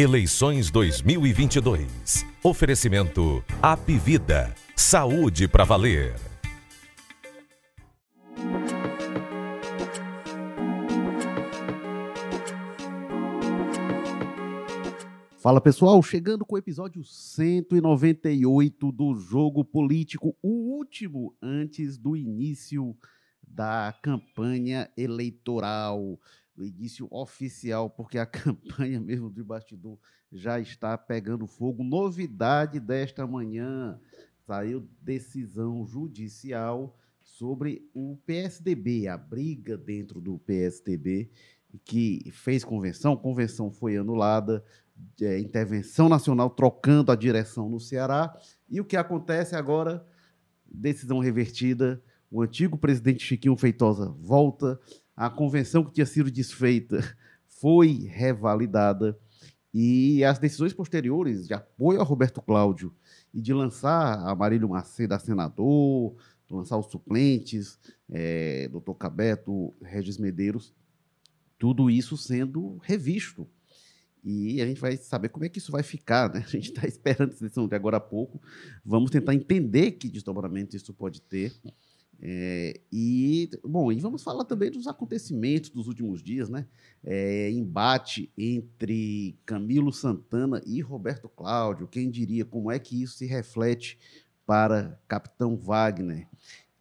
Eleições 2022. Oferecimento Apivida. Saúde para valer. Fala pessoal, chegando com o episódio 198 do Jogo Político, o último antes do início da campanha eleitoral, início oficial, porque a campanha mesmo de bastidor já está pegando fogo. Novidade desta manhã, saiu decisão judicial sobre o PSDB, a briga dentro do PSDB, que fez convenção, convenção foi anulada, é, intervenção nacional trocando a direção no Ceará. E o que acontece agora? Decisão revertida. O antigo presidente Chiquinho Feitosa volta. A convenção que tinha sido desfeita foi revalidada. E as decisões posteriores de apoio a Roberto Cláudio e de lançar a Marílio Macedo a senador, lançar os suplentes, é, doutor Cabeto, Regis Medeiros, tudo isso sendo revisto e a gente vai saber como é que isso vai ficar, né? A gente está esperando essa decisão de agora a pouco. Vamos tentar entender que desdobramento isso pode ter. É, e, bom, e vamos falar também dos acontecimentos dos últimos dias, né? É, embate entre Camilo Santana e Roberto Cláudio. Quem diria como é que isso se reflete para Capitão Wagner?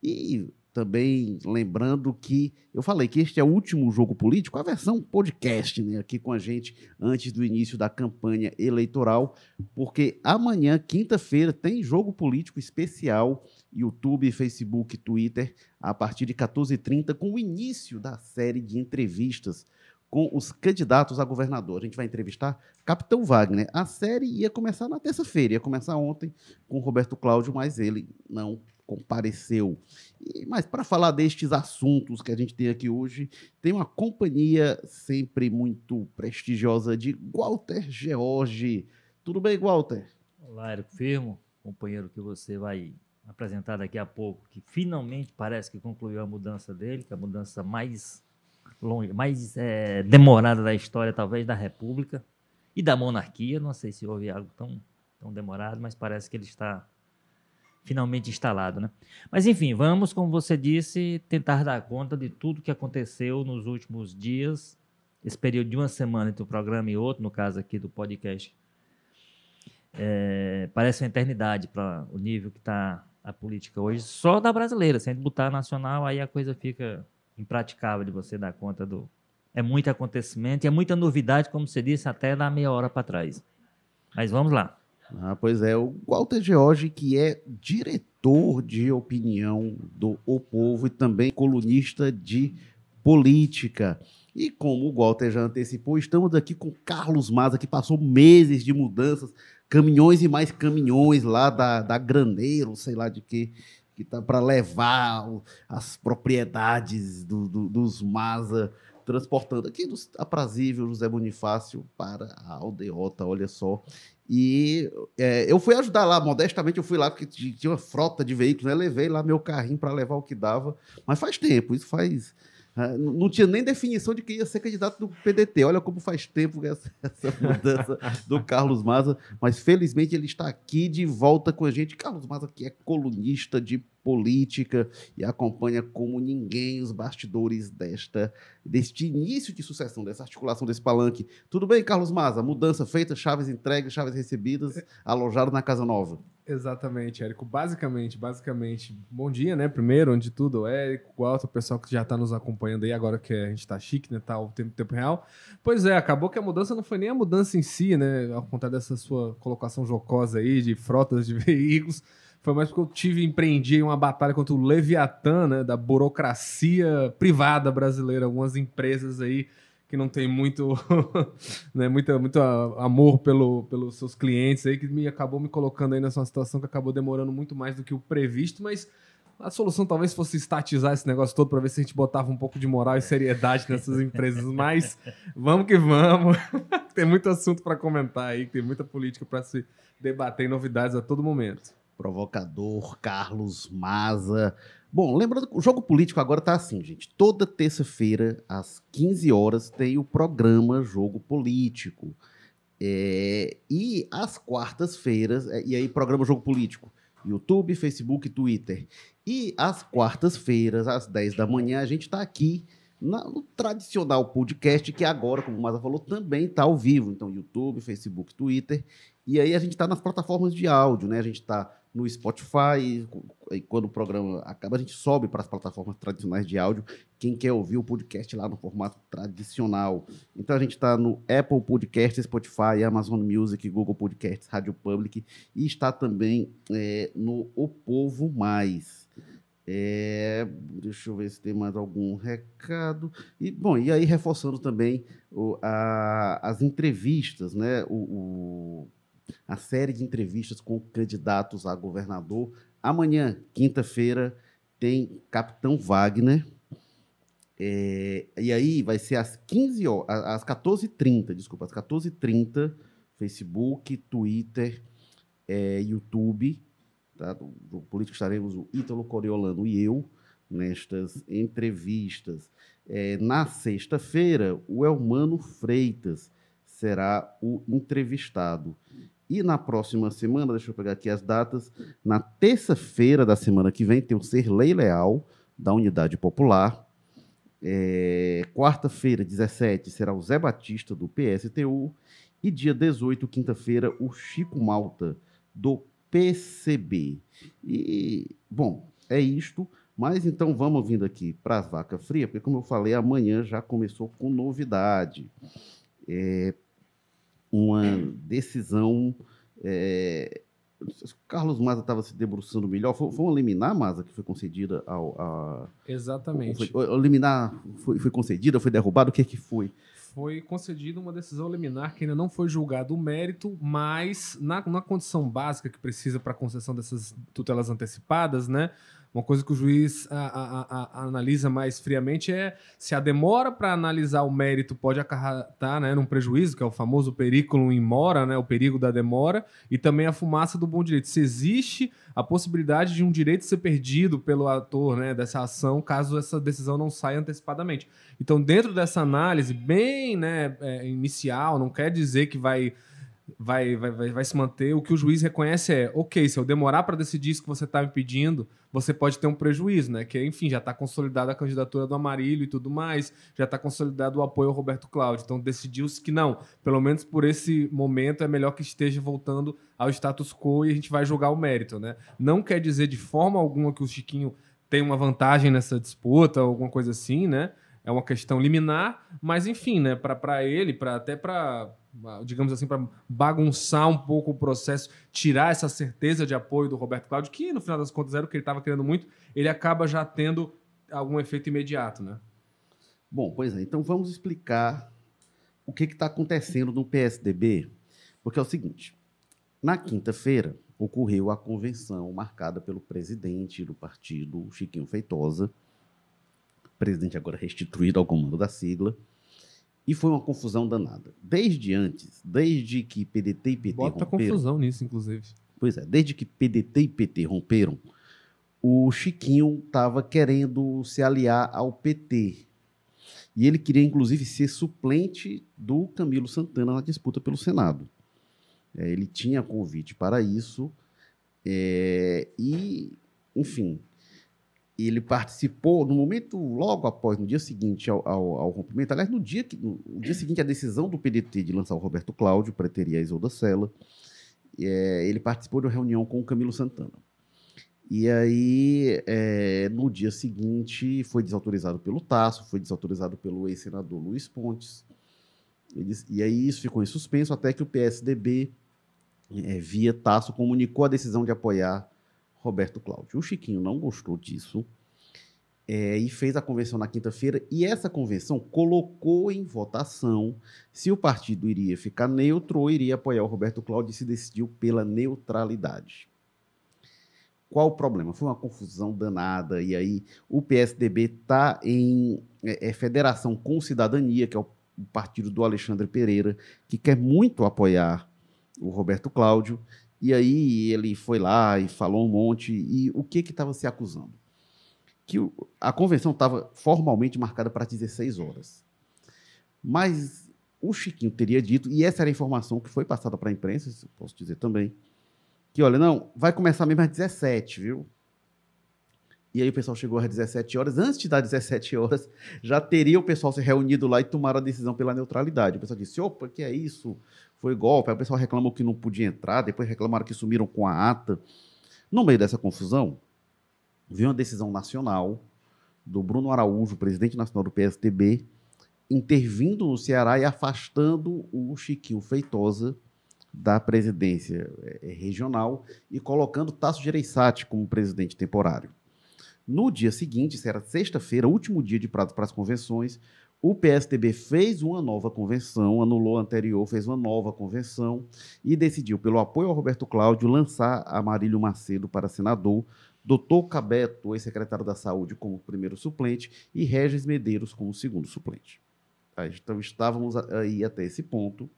E também lembrando que eu falei que este é o último jogo político, a versão podcast, né, aqui com a gente antes do início da campanha eleitoral, porque amanhã, quinta-feira, tem jogo político especial, YouTube, Facebook, Twitter, a partir de 14h30, com o início da série de entrevistas com os candidatos a governador. A gente vai entrevistar Capitão Wagner. A série ia começar na terça-feira, ia começar ontem com Roberto Cláudio, mas ele não compareceu. E, mas para falar destes assuntos que a gente tem aqui hoje, tem uma companhia sempre muito prestigiosa de Walter George. Tudo bem, Walter? Olá, Érico Firmo, companheiro que você vai apresentar daqui a pouco, que finalmente parece que concluiu a mudança dele, que é a mudança mais longe, mais é, demorada da história, talvez, da República e da monarquia. Não sei se houve algo tão, tão demorado, mas parece que ele está finalmente instalado, né? Mas enfim, vamos, como você disse, tentar dar conta de tudo que aconteceu nos últimos dias, esse período de uma semana entre um programa e outro, no caso aqui do podcast. É, parece uma eternidade para o nível que está a política hoje, só da brasileira. Se a gente botar nacional, aí a coisa fica impraticável de você dar conta do. É muito acontecimento é muita novidade, como você disse, até da meia hora para trás. Mas vamos lá. Ah, pois é, o Walter George, que é diretor de opinião do O Povo e também colunista de política. E como o Walter já antecipou, estamos aqui com Carlos Maza, que passou meses de mudanças, caminhões e mais caminhões lá da, da Graneiro, sei lá de que, que tá para levar as propriedades do, do, dos Maza, transportando aqui dos aprazíveis José Bonifácio para a aldeota, olha só. E é, eu fui ajudar lá, modestamente eu fui lá, porque tinha uma frota de veículos, né? Levei lá meu carrinho para levar o que dava. Mas faz tempo, isso faz. Uh, não tinha nem definição de quem ia ser candidato do PDT. Olha como faz tempo essa, essa mudança do Carlos Maza. Mas felizmente ele está aqui de volta com a gente. Carlos Maza, que é colunista de política e acompanha como ninguém os bastidores desta deste início de sucessão, dessa articulação desse palanque. Tudo bem, Carlos Maza? Mudança feita, chaves entregues, chaves recebidas, alojado na Casa Nova. Exatamente, Érico. Basicamente, basicamente, bom dia, né? Primeiro, onde tudo, Érico, Walter, o pessoal que já está nos acompanhando aí, agora que a gente está chique, né? Tá o tempo, tempo real. Pois é, acabou que a mudança não foi nem a mudança em si, né? Ao contrário dessa sua colocação jocosa aí de frotas de veículos, foi mais porque eu tive empreendi uma batalha contra o Leviatã, né, da burocracia privada brasileira, algumas empresas aí que não tem muito, né, muito, muito amor pelo, pelos seus clientes aí, que me acabou me colocando aí nessa situação que acabou demorando muito mais do que o previsto, mas a solução talvez fosse estatizar esse negócio todo para ver se a gente botava um pouco de moral e seriedade nessas empresas, mas vamos que vamos. tem muito assunto para comentar aí, tem muita política para se debater e novidades a todo momento provocador, Carlos Maza. Bom, lembrando que o jogo político agora tá assim, gente. Toda terça-feira, às 15 horas, tem o programa Jogo Político. É, e às quartas-feiras, é, e aí programa Jogo Político, YouTube, Facebook, Twitter. E às quartas-feiras, às 10 da manhã, a gente está aqui no tradicional podcast, que agora, como o Maza falou, também está ao vivo. Então, YouTube, Facebook, Twitter. E aí a gente está nas plataformas de áudio, né? A gente está no Spotify, e quando o programa acaba, a gente sobe para as plataformas tradicionais de áudio. Quem quer ouvir o podcast lá no formato tradicional. Então a gente está no Apple Podcasts, Spotify, Amazon Music, Google Podcasts, Rádio Public e está também é, no O Povo Mais. É, deixa eu ver se tem mais algum recado. E, bom, e aí reforçando também o- a- as entrevistas, né? O, o- a série de entrevistas com candidatos a governador. Amanhã, quinta-feira, tem Capitão Wagner. É, e aí vai ser às 15 horas, às 14h30, desculpa, às 14h30, Facebook, Twitter, é, YouTube. Tá? Do, do Político estaremos o Ítalo Coriolano e eu nestas entrevistas. É, na sexta-feira, o Elmano Freitas será o entrevistado. E na próxima semana, deixa eu pegar aqui as datas, na terça-feira da semana que vem tem o Serlei Leal, da Unidade Popular. É, Quarta-feira, 17, será o Zé Batista, do PSTU. E dia 18, quinta-feira, o Chico Malta, do PCB. E, bom, é isto. Mas então vamos vindo aqui para as vacas frias, porque, como eu falei, amanhã já começou com novidade. É uma decisão. É, Carlos Maza estava se debruçando melhor. Foi, foi uma liminar, Maza, que foi concedida ao. A, Exatamente. foi, a liminar foi, foi concedida, foi derrubada? O que, que foi? Foi concedida uma decisão liminar que ainda não foi julgado o mérito, mas na, na condição básica que precisa para a concessão dessas tutelas antecipadas, né? Uma coisa que o juiz a- a- a- analisa mais friamente é se a demora para analisar o mérito pode acarretar né, num prejuízo, que é o famoso periculum in mora, né, o perigo da demora, e também a fumaça do bom direito. Se existe a possibilidade de um direito ser perdido pelo ator né, dessa ação, caso essa decisão não saia antecipadamente. Então, dentro dessa análise bem né, é, inicial, não quer dizer que vai, vai, vai, vai, vai se manter. O que o juiz reconhece é, ok, se eu demorar para decidir isso que você está me pedindo, você pode ter um prejuízo, né? Que, enfim, já está consolidada a candidatura do Amarilho e tudo mais, já está consolidado o apoio ao Roberto Cláudio. Então, decidiu-se que não, pelo menos por esse momento, é melhor que esteja voltando ao status quo e a gente vai julgar o mérito, né? Não quer dizer de forma alguma que o Chiquinho tem uma vantagem nessa disputa, alguma coisa assim, né? É uma questão liminar, mas enfim, né? Para ele, para até para digamos assim, para bagunçar um pouco o processo, tirar essa certeza de apoio do Roberto Cláudio, que no final das contas era o que ele estava querendo muito, ele acaba já tendo algum efeito imediato, né? Bom, pois é. Então vamos explicar o que está acontecendo no PSDB, porque é o seguinte: na quinta-feira ocorreu a convenção marcada pelo presidente do partido, Chiquinho Feitosa, presidente agora restituído ao comando da sigla, e foi uma confusão danada. Desde antes, desde que PDT e PT Bota romperam, confusão nisso, inclusive. Pois é, desde que PDT e PT romperam, o Chiquinho estava querendo se aliar ao PT. E ele queria, inclusive, ser suplente do Camilo Santana na disputa pelo Senado. É, ele tinha convite para isso. é, e, enfim, ele participou no momento logo após, no dia seguinte ao, ao- ao rompimento. Aliás, no dia, que, no, dia seguinte à decisão do PDT de lançar o Roberto Cláudio, preteria a Isolda Sela, é, ele participou de uma reunião com o Camilo Santana. E aí, é, no dia seguinte, foi desautorizado pelo Tasso, foi desautorizado pelo ex-senador Luiz Pontes. E aí isso ficou em suspenso até que o PSDB, é, via Tasso, comunicou a decisão de apoiar Roberto Cláudio. O Chiquinho não gostou disso é, e fez a convenção na quinta-feira. E essa convenção colocou em votação se o partido iria ficar neutro ou iria apoiar o Roberto Cláudio e se decidiu pela neutralidade. Qual o problema? Foi uma confusão danada. E aí o PSDB está em é, é, federação com cidadania, que é o partido do Alexandre Pereira, que quer muito apoiar o Roberto Cláudio. E aí ele foi lá e falou um monte. E o que estava se acusando? Que a convenção estava formalmente marcada para 16 horas. Mas o Chiquinho teria dito, e essa era a informação que foi passada para a imprensa, posso dizer também, que olha, não, vai começar mesmo às 17, viu? E aí o pessoal chegou às 17 horas, antes de dar 17 horas, já teria o pessoal se reunido lá e tomar a decisão pela neutralidade. O pessoal disse, opa, que é isso? Foi golpe. Aí o pessoal reclamou que não podia entrar, depois reclamaram que sumiram com a ata. No meio dessa confusão, veio uma decisão nacional do Bruno Araújo, presidente nacional do PSDB, intervindo no Ceará e afastando o Chiquinho Feitosa da presidência eh, regional e colocando Tasso Gereissati como presidente temporário. No dia seguinte, isso era sexta-feira, último dia de prazo para as convenções, o PSDB fez uma nova convenção, anulou a anterior, fez uma nova convenção e decidiu, pelo apoio ao Roberto Cláudio, lançar Amarílio Macedo para senador, Doutor Cabeto, ex-secretário da Saúde, como primeiro suplente, e Regis Medeiros como segundo suplente. Então estávamos aí até esse ponto.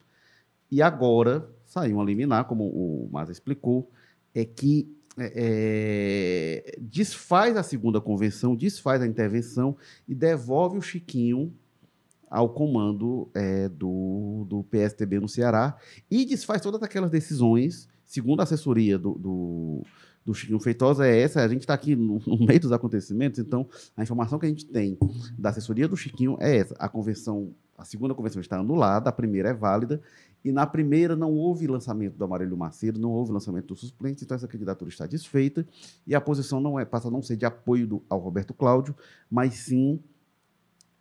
E agora saiu um liminar, como o Maza explicou, é que é, é, desfaz a segunda convenção, desfaz a intervenção e devolve o Chiquinho ao comando é, do, do PSTB no Ceará e desfaz todas aquelas decisões, segundo a assessoria do, do do Chiquinho Feitosa é essa. A gente está aqui no, no, meio dos acontecimentos, então a informação que a gente tem da assessoria do Chiquinho é essa. A convenção, a segunda convenção está anulada, a primeira é válida, e na primeira não houve lançamento do Amarelo Macedo, não houve lançamento do suplente, então essa candidatura está desfeita, e a posição não é, passa a não ser de apoio do, ao Roberto Cláudio, mas sim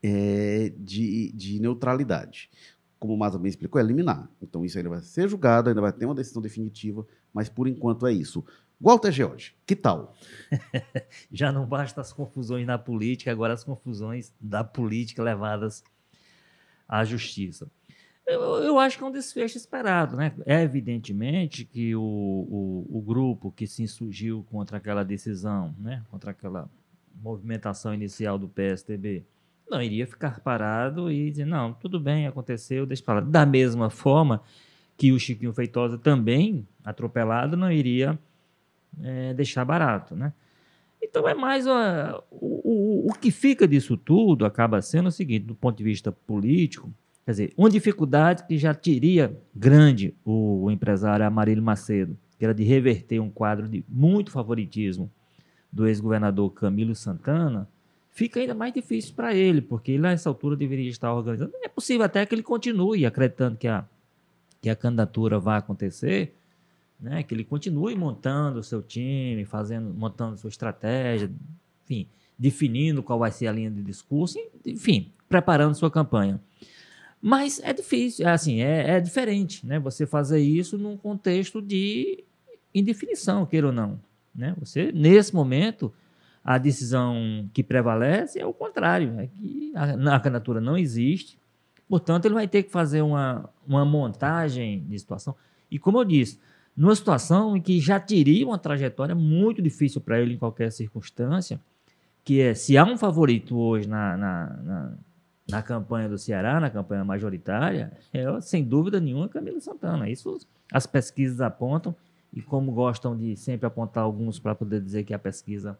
é, de, de neutralidade como o Maza bem explicou, é liminar. Então isso ainda vai ser julgado, ainda vai ter uma decisão definitiva, mas por enquanto é isso. Walter George, que tal? Já não basta as confusões na política, agora as confusões da política levadas à justiça. Eu, eu acho que é um desfecho esperado, né? É evidentemente que o, o, o, grupo que se insurgiu contra aquela decisão, né? Contra aquela movimentação inicial do PSDB, não iria ficar parado e dizer, não, tudo bem, aconteceu, deixa para lá. Da mesma forma que o Chiquinho Feitosa também, atropelado, não iria é, deixar barato, né? Então é mais o, o, o que fica disso tudo acaba sendo o seguinte, do ponto de vista político, quer dizer, uma dificuldade que já teria grande o, o empresário Amarílio Macedo, que era de reverter um quadro de muito favoritismo do ex-governador Camilo Santana, fica ainda mais difícil para ele, porque ele, nessa altura, deveria estar organizando. É possível até que ele continue acreditando que a, que a candidatura vai acontecer, né? que ele continue montando o seu time, fazendo, montando sua estratégia, enfim, definindo qual vai ser a linha de discurso, enfim, preparando sua campanha. Mas é difícil, é assim, é, é diferente, né? Você fazer isso num contexto de indefinição, queira ou não. Né? Você, nesse momento, a decisão que prevalece é o contrário, é que a, a candidatura não existe, portanto, ele vai ter que fazer uma, uma montagem de situação. E como eu disse, numa situação em que já teria uma trajetória muito difícil para ele em qualquer circunstância, que é se há um favorito hoje na, na, na, na campanha do Ceará, na campanha majoritária, é sem dúvida nenhuma Camilo Santana. Isso as pesquisas apontam, e como gostam de sempre apontar alguns para poder dizer que a pesquisa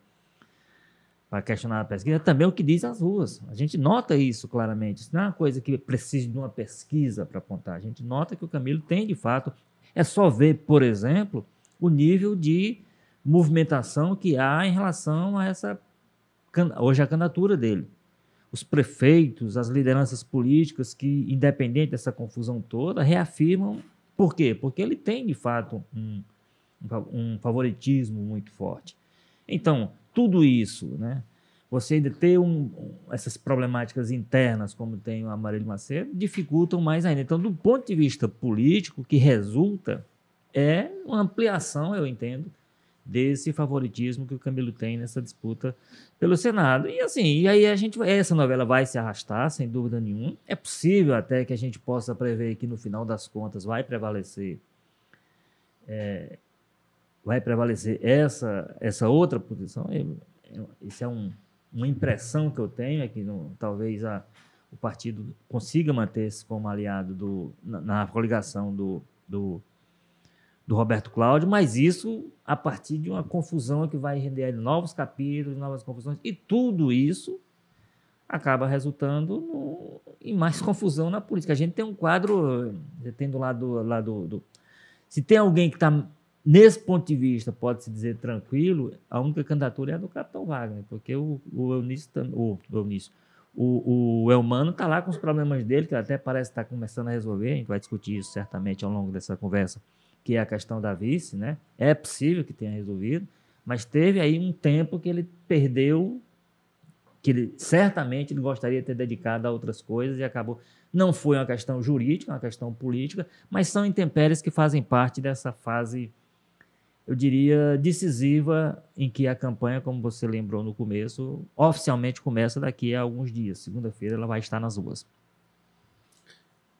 para questionar a pesquisa, é também o que diz as ruas. A gente nota isso claramente. Isso não é uma coisa que precisa de uma pesquisa para apontar. A gente nota que o Camilo tem, de fato, é só ver, por exemplo, o nível de movimentação que há em relação a essa hoje a candidatura dele. Os prefeitos, as lideranças políticas que, independente dessa confusão toda, reafirmam. Por quê? Porque ele tem, de fato, um, um favoritismo muito forte. Então, tudo isso, né? Você ainda ter um, essas problemáticas internas, como tem o Amarelo Macedo, dificultam mais ainda. Então, do ponto de vista político, que resulta é uma ampliação, eu entendo, desse favoritismo que o Camilo tem nessa disputa pelo Senado. E assim, e aí a gente essa novela vai se arrastar, sem dúvida nenhuma. É possível até que a gente possa prever que no final das contas vai prevalecer é, vai prevalecer essa, essa outra posição, isso é um, uma impressão que eu tenho, é que talvez a, o partido consiga manter-se como aliado do, na, na coligação do, do, do, Roberto Cláudio, mas isso a partir de uma confusão que vai render novos capítulos, novas confusões, e tudo isso acaba resultando no, em mais confusão na política. A gente tem um quadro, tem do lado, lado do, se tem alguém que está nesse ponto de vista, pode-se dizer tranquilo, a única candidatura é a do Capitão Wagner, porque o, o Eunício, o, o Eunício, o, o Elmano está lá com os problemas dele, que até parece estar tá começando a resolver, a gente vai discutir isso certamente ao longo dessa conversa, que é a questão da vice, né? É possível que tenha resolvido, mas teve aí um tempo que ele perdeu, que ele certamente ele gostaria de ter dedicado a outras coisas e acabou. Não foi uma questão jurídica, uma questão política, mas são intempéries que fazem parte dessa fase eu diria, decisiva, em que a campanha, como você lembrou no começo, oficialmente começa daqui a alguns dias. Segunda-feira ela vai estar nas ruas.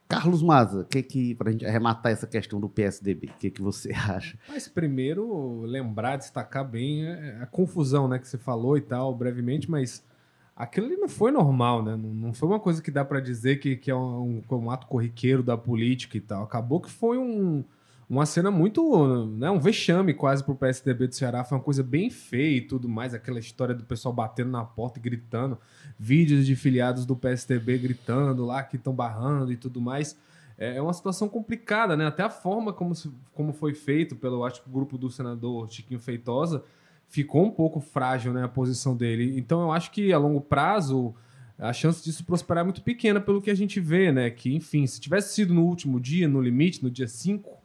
Carlos Maza, que que para a gente arrematar essa questão do PSDB, o que, que você acha? Mas primeiro lembrar, destacar bem a, a, confusão, né, que você falou e tal, brevemente, mas aquilo ali não foi normal, né? Não, não foi uma coisa que dá para dizer que, que é um, um, um ato corriqueiro da política e tal. Acabou que foi um uma cena muito, né, um vexame quase pro PSDB do Ceará, foi uma coisa bem feia e tudo mais, aquela história do pessoal batendo na porta e gritando, vídeos de filiados do PSDB gritando lá que estão barrando e tudo mais. É, é uma situação complicada, né? Até a forma como, como foi feito pelo, acho que o grupo do senador Chiquinho Feitosa ficou um pouco frágil, né, a posição dele. Então eu acho que a longo prazo a chance disso prosperar é muito pequena pelo que a gente vê, né? Que, enfim, se tivesse sido no último dia, no limite, no dia 5,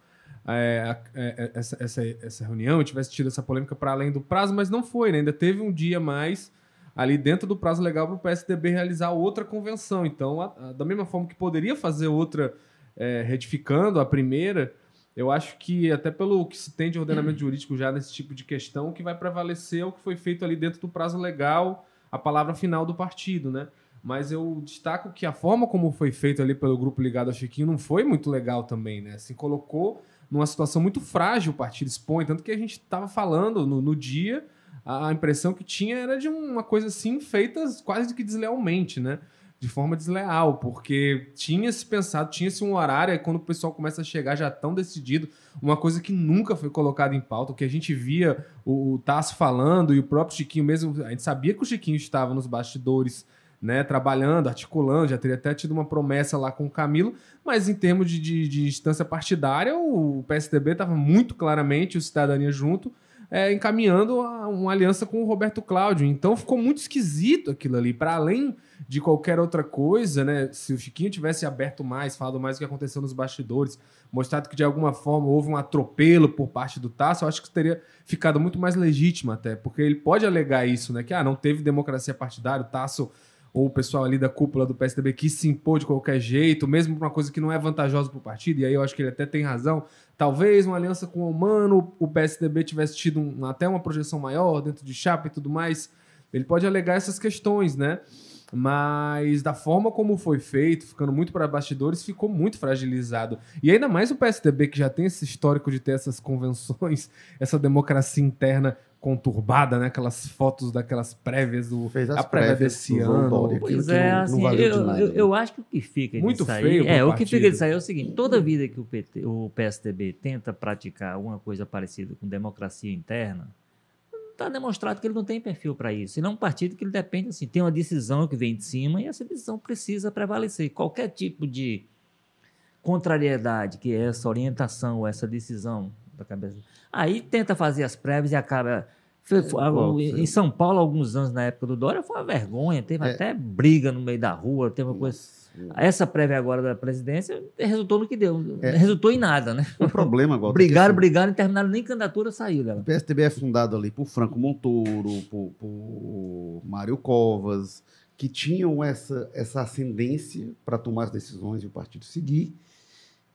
é, é, é, essa, essa, essa reunião tivesse tido essa polêmica para além do prazo, mas não foi, né? Ainda teve um dia mais ali dentro do prazo legal para o PSDB realizar outra convenção. Então, a, a, da mesma forma que poderia fazer outra é, retificando a primeira, eu acho que até pelo que se tem de ordenamento jurídico já nesse tipo de questão, o que vai prevalecer é o que foi feito ali dentro do prazo legal, a palavra final do partido, né? Mas eu destaco que a forma como foi feito ali pelo grupo ligado ao Chiquinho não foi muito legal também, né? Assim, colocou numa situação muito frágil o partido expõe, tanto que a gente estava falando no, no, dia, a, impressão que tinha era de uma coisa assim feita quase que deslealmente, né? De forma desleal, porque tinha-se pensado, tinha-se um horário, e quando o pessoal começa a chegar já tão decidido, uma coisa que nunca foi colocada em pauta, o que a gente via o, o Tasso falando e o próprio Chiquinho mesmo, a gente sabia que o Chiquinho estava nos bastidores né, trabalhando, articulando, já teria até tido uma promessa lá com o Camilo, mas em termos de, de, de instância partidária, o PSDB estava muito claramente, o Cidadania junto, é, encaminhando uma aliança com o Roberto Cláudio. Então ficou muito esquisito aquilo ali. Para além de qualquer outra coisa, né? Se o Chiquinho tivesse aberto mais, falado mais o que aconteceu nos bastidores, mostrado que de alguma forma houve um atropelo por parte do Tasso, eu acho que teria ficado muito mais legítimo até, porque ele pode alegar isso, né? Que ah, não teve democracia partidária, o Tasso ou o pessoal ali da cúpula do PSDB quis se impor de qualquer jeito, mesmo uma coisa que não é vantajosa para o partido, e aí eu acho que ele até tem razão. Talvez uma aliança com o Humano, o PSDB tivesse tido um, até uma projeção maior dentro de chapa e tudo mais. Ele pode alegar essas questões, né? Mas da forma como foi feito, ficando muito para bastidores, ficou muito fragilizado. E ainda mais o PSDB, que já tem esse histórico de ter essas convenções, essa democracia interna conturbada, né? Aquelas fotos daquelas prévias do Fez as a prévia desse ano. Pois é, não, assim, não eu, nada, eu, né? eu, acho que o que fica Muito disso feio aí, é, o que fica disso aí é o seguinte, toda vida que o, PT, o PSDB tenta praticar alguma coisa parecida com democracia interna, está demonstrado que ele não tem perfil para isso. Ele é um partido que ele depende, assim, tem uma decisão que vem de cima e essa decisão precisa prevalecer. Qualquer tipo de contrariedade que é essa orientação, essa decisão da cabeça. Aí tenta fazer as prévias e acaba. Foi, foi, é, em São Paulo, alguns anos na época do Dória, foi uma vergonha. Teve é. até briga no meio da rua, teve uma coisa. Essa prévia agora da presidência resultou no que deu. É. Resultou em nada, né? O problema agora. brigaram, brigaram e terminaram, nem candidatura saiu dela. O PSDB é fundado ali por Franco Montoro, por, por Mário Covas, que tinham essa, essa ascendência para tomar as decisões e o partido seguir.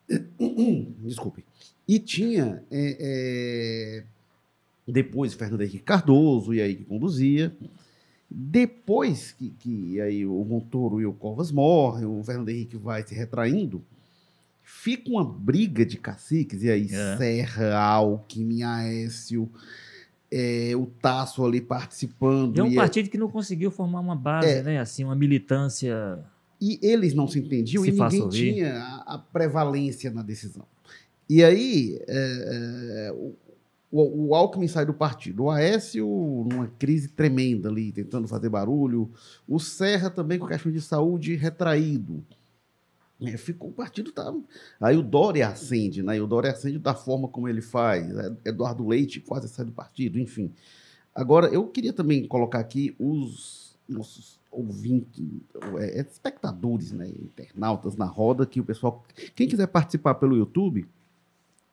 Desculpe. E tinha é, é, depois Fernando Henrique Cardoso, e aí que conduzia. Depois que, que aí o Montoro e o Covas morrem, o Fernando Henrique vai se retraindo, fica uma briga de caciques, e aí é. Serra, Alckmin, Aécio, é, o Tasso ali participando. É um é partido é... que não conseguiu formar uma base, é. né? Assim, uma militância. E eles não se entendiam se e ninguém ouvir. tinha a, a prevalência na decisão. E aí, é, é, o, o, Alckmin sai do partido. O Aécio, numa crise tremenda ali, tentando fazer barulho. O Serra também com questão de saúde retraído. É, ficou o partido tá. Aí o Dória acende, né? E o Dória acende da forma como ele faz. É, Eduardo Leite quase sai do partido, enfim. Agora, eu queria também colocar aqui os nossos ouvintes, é, espectadores, né? Internautas na roda, que o pessoal. Quem quiser participar pelo YouTube,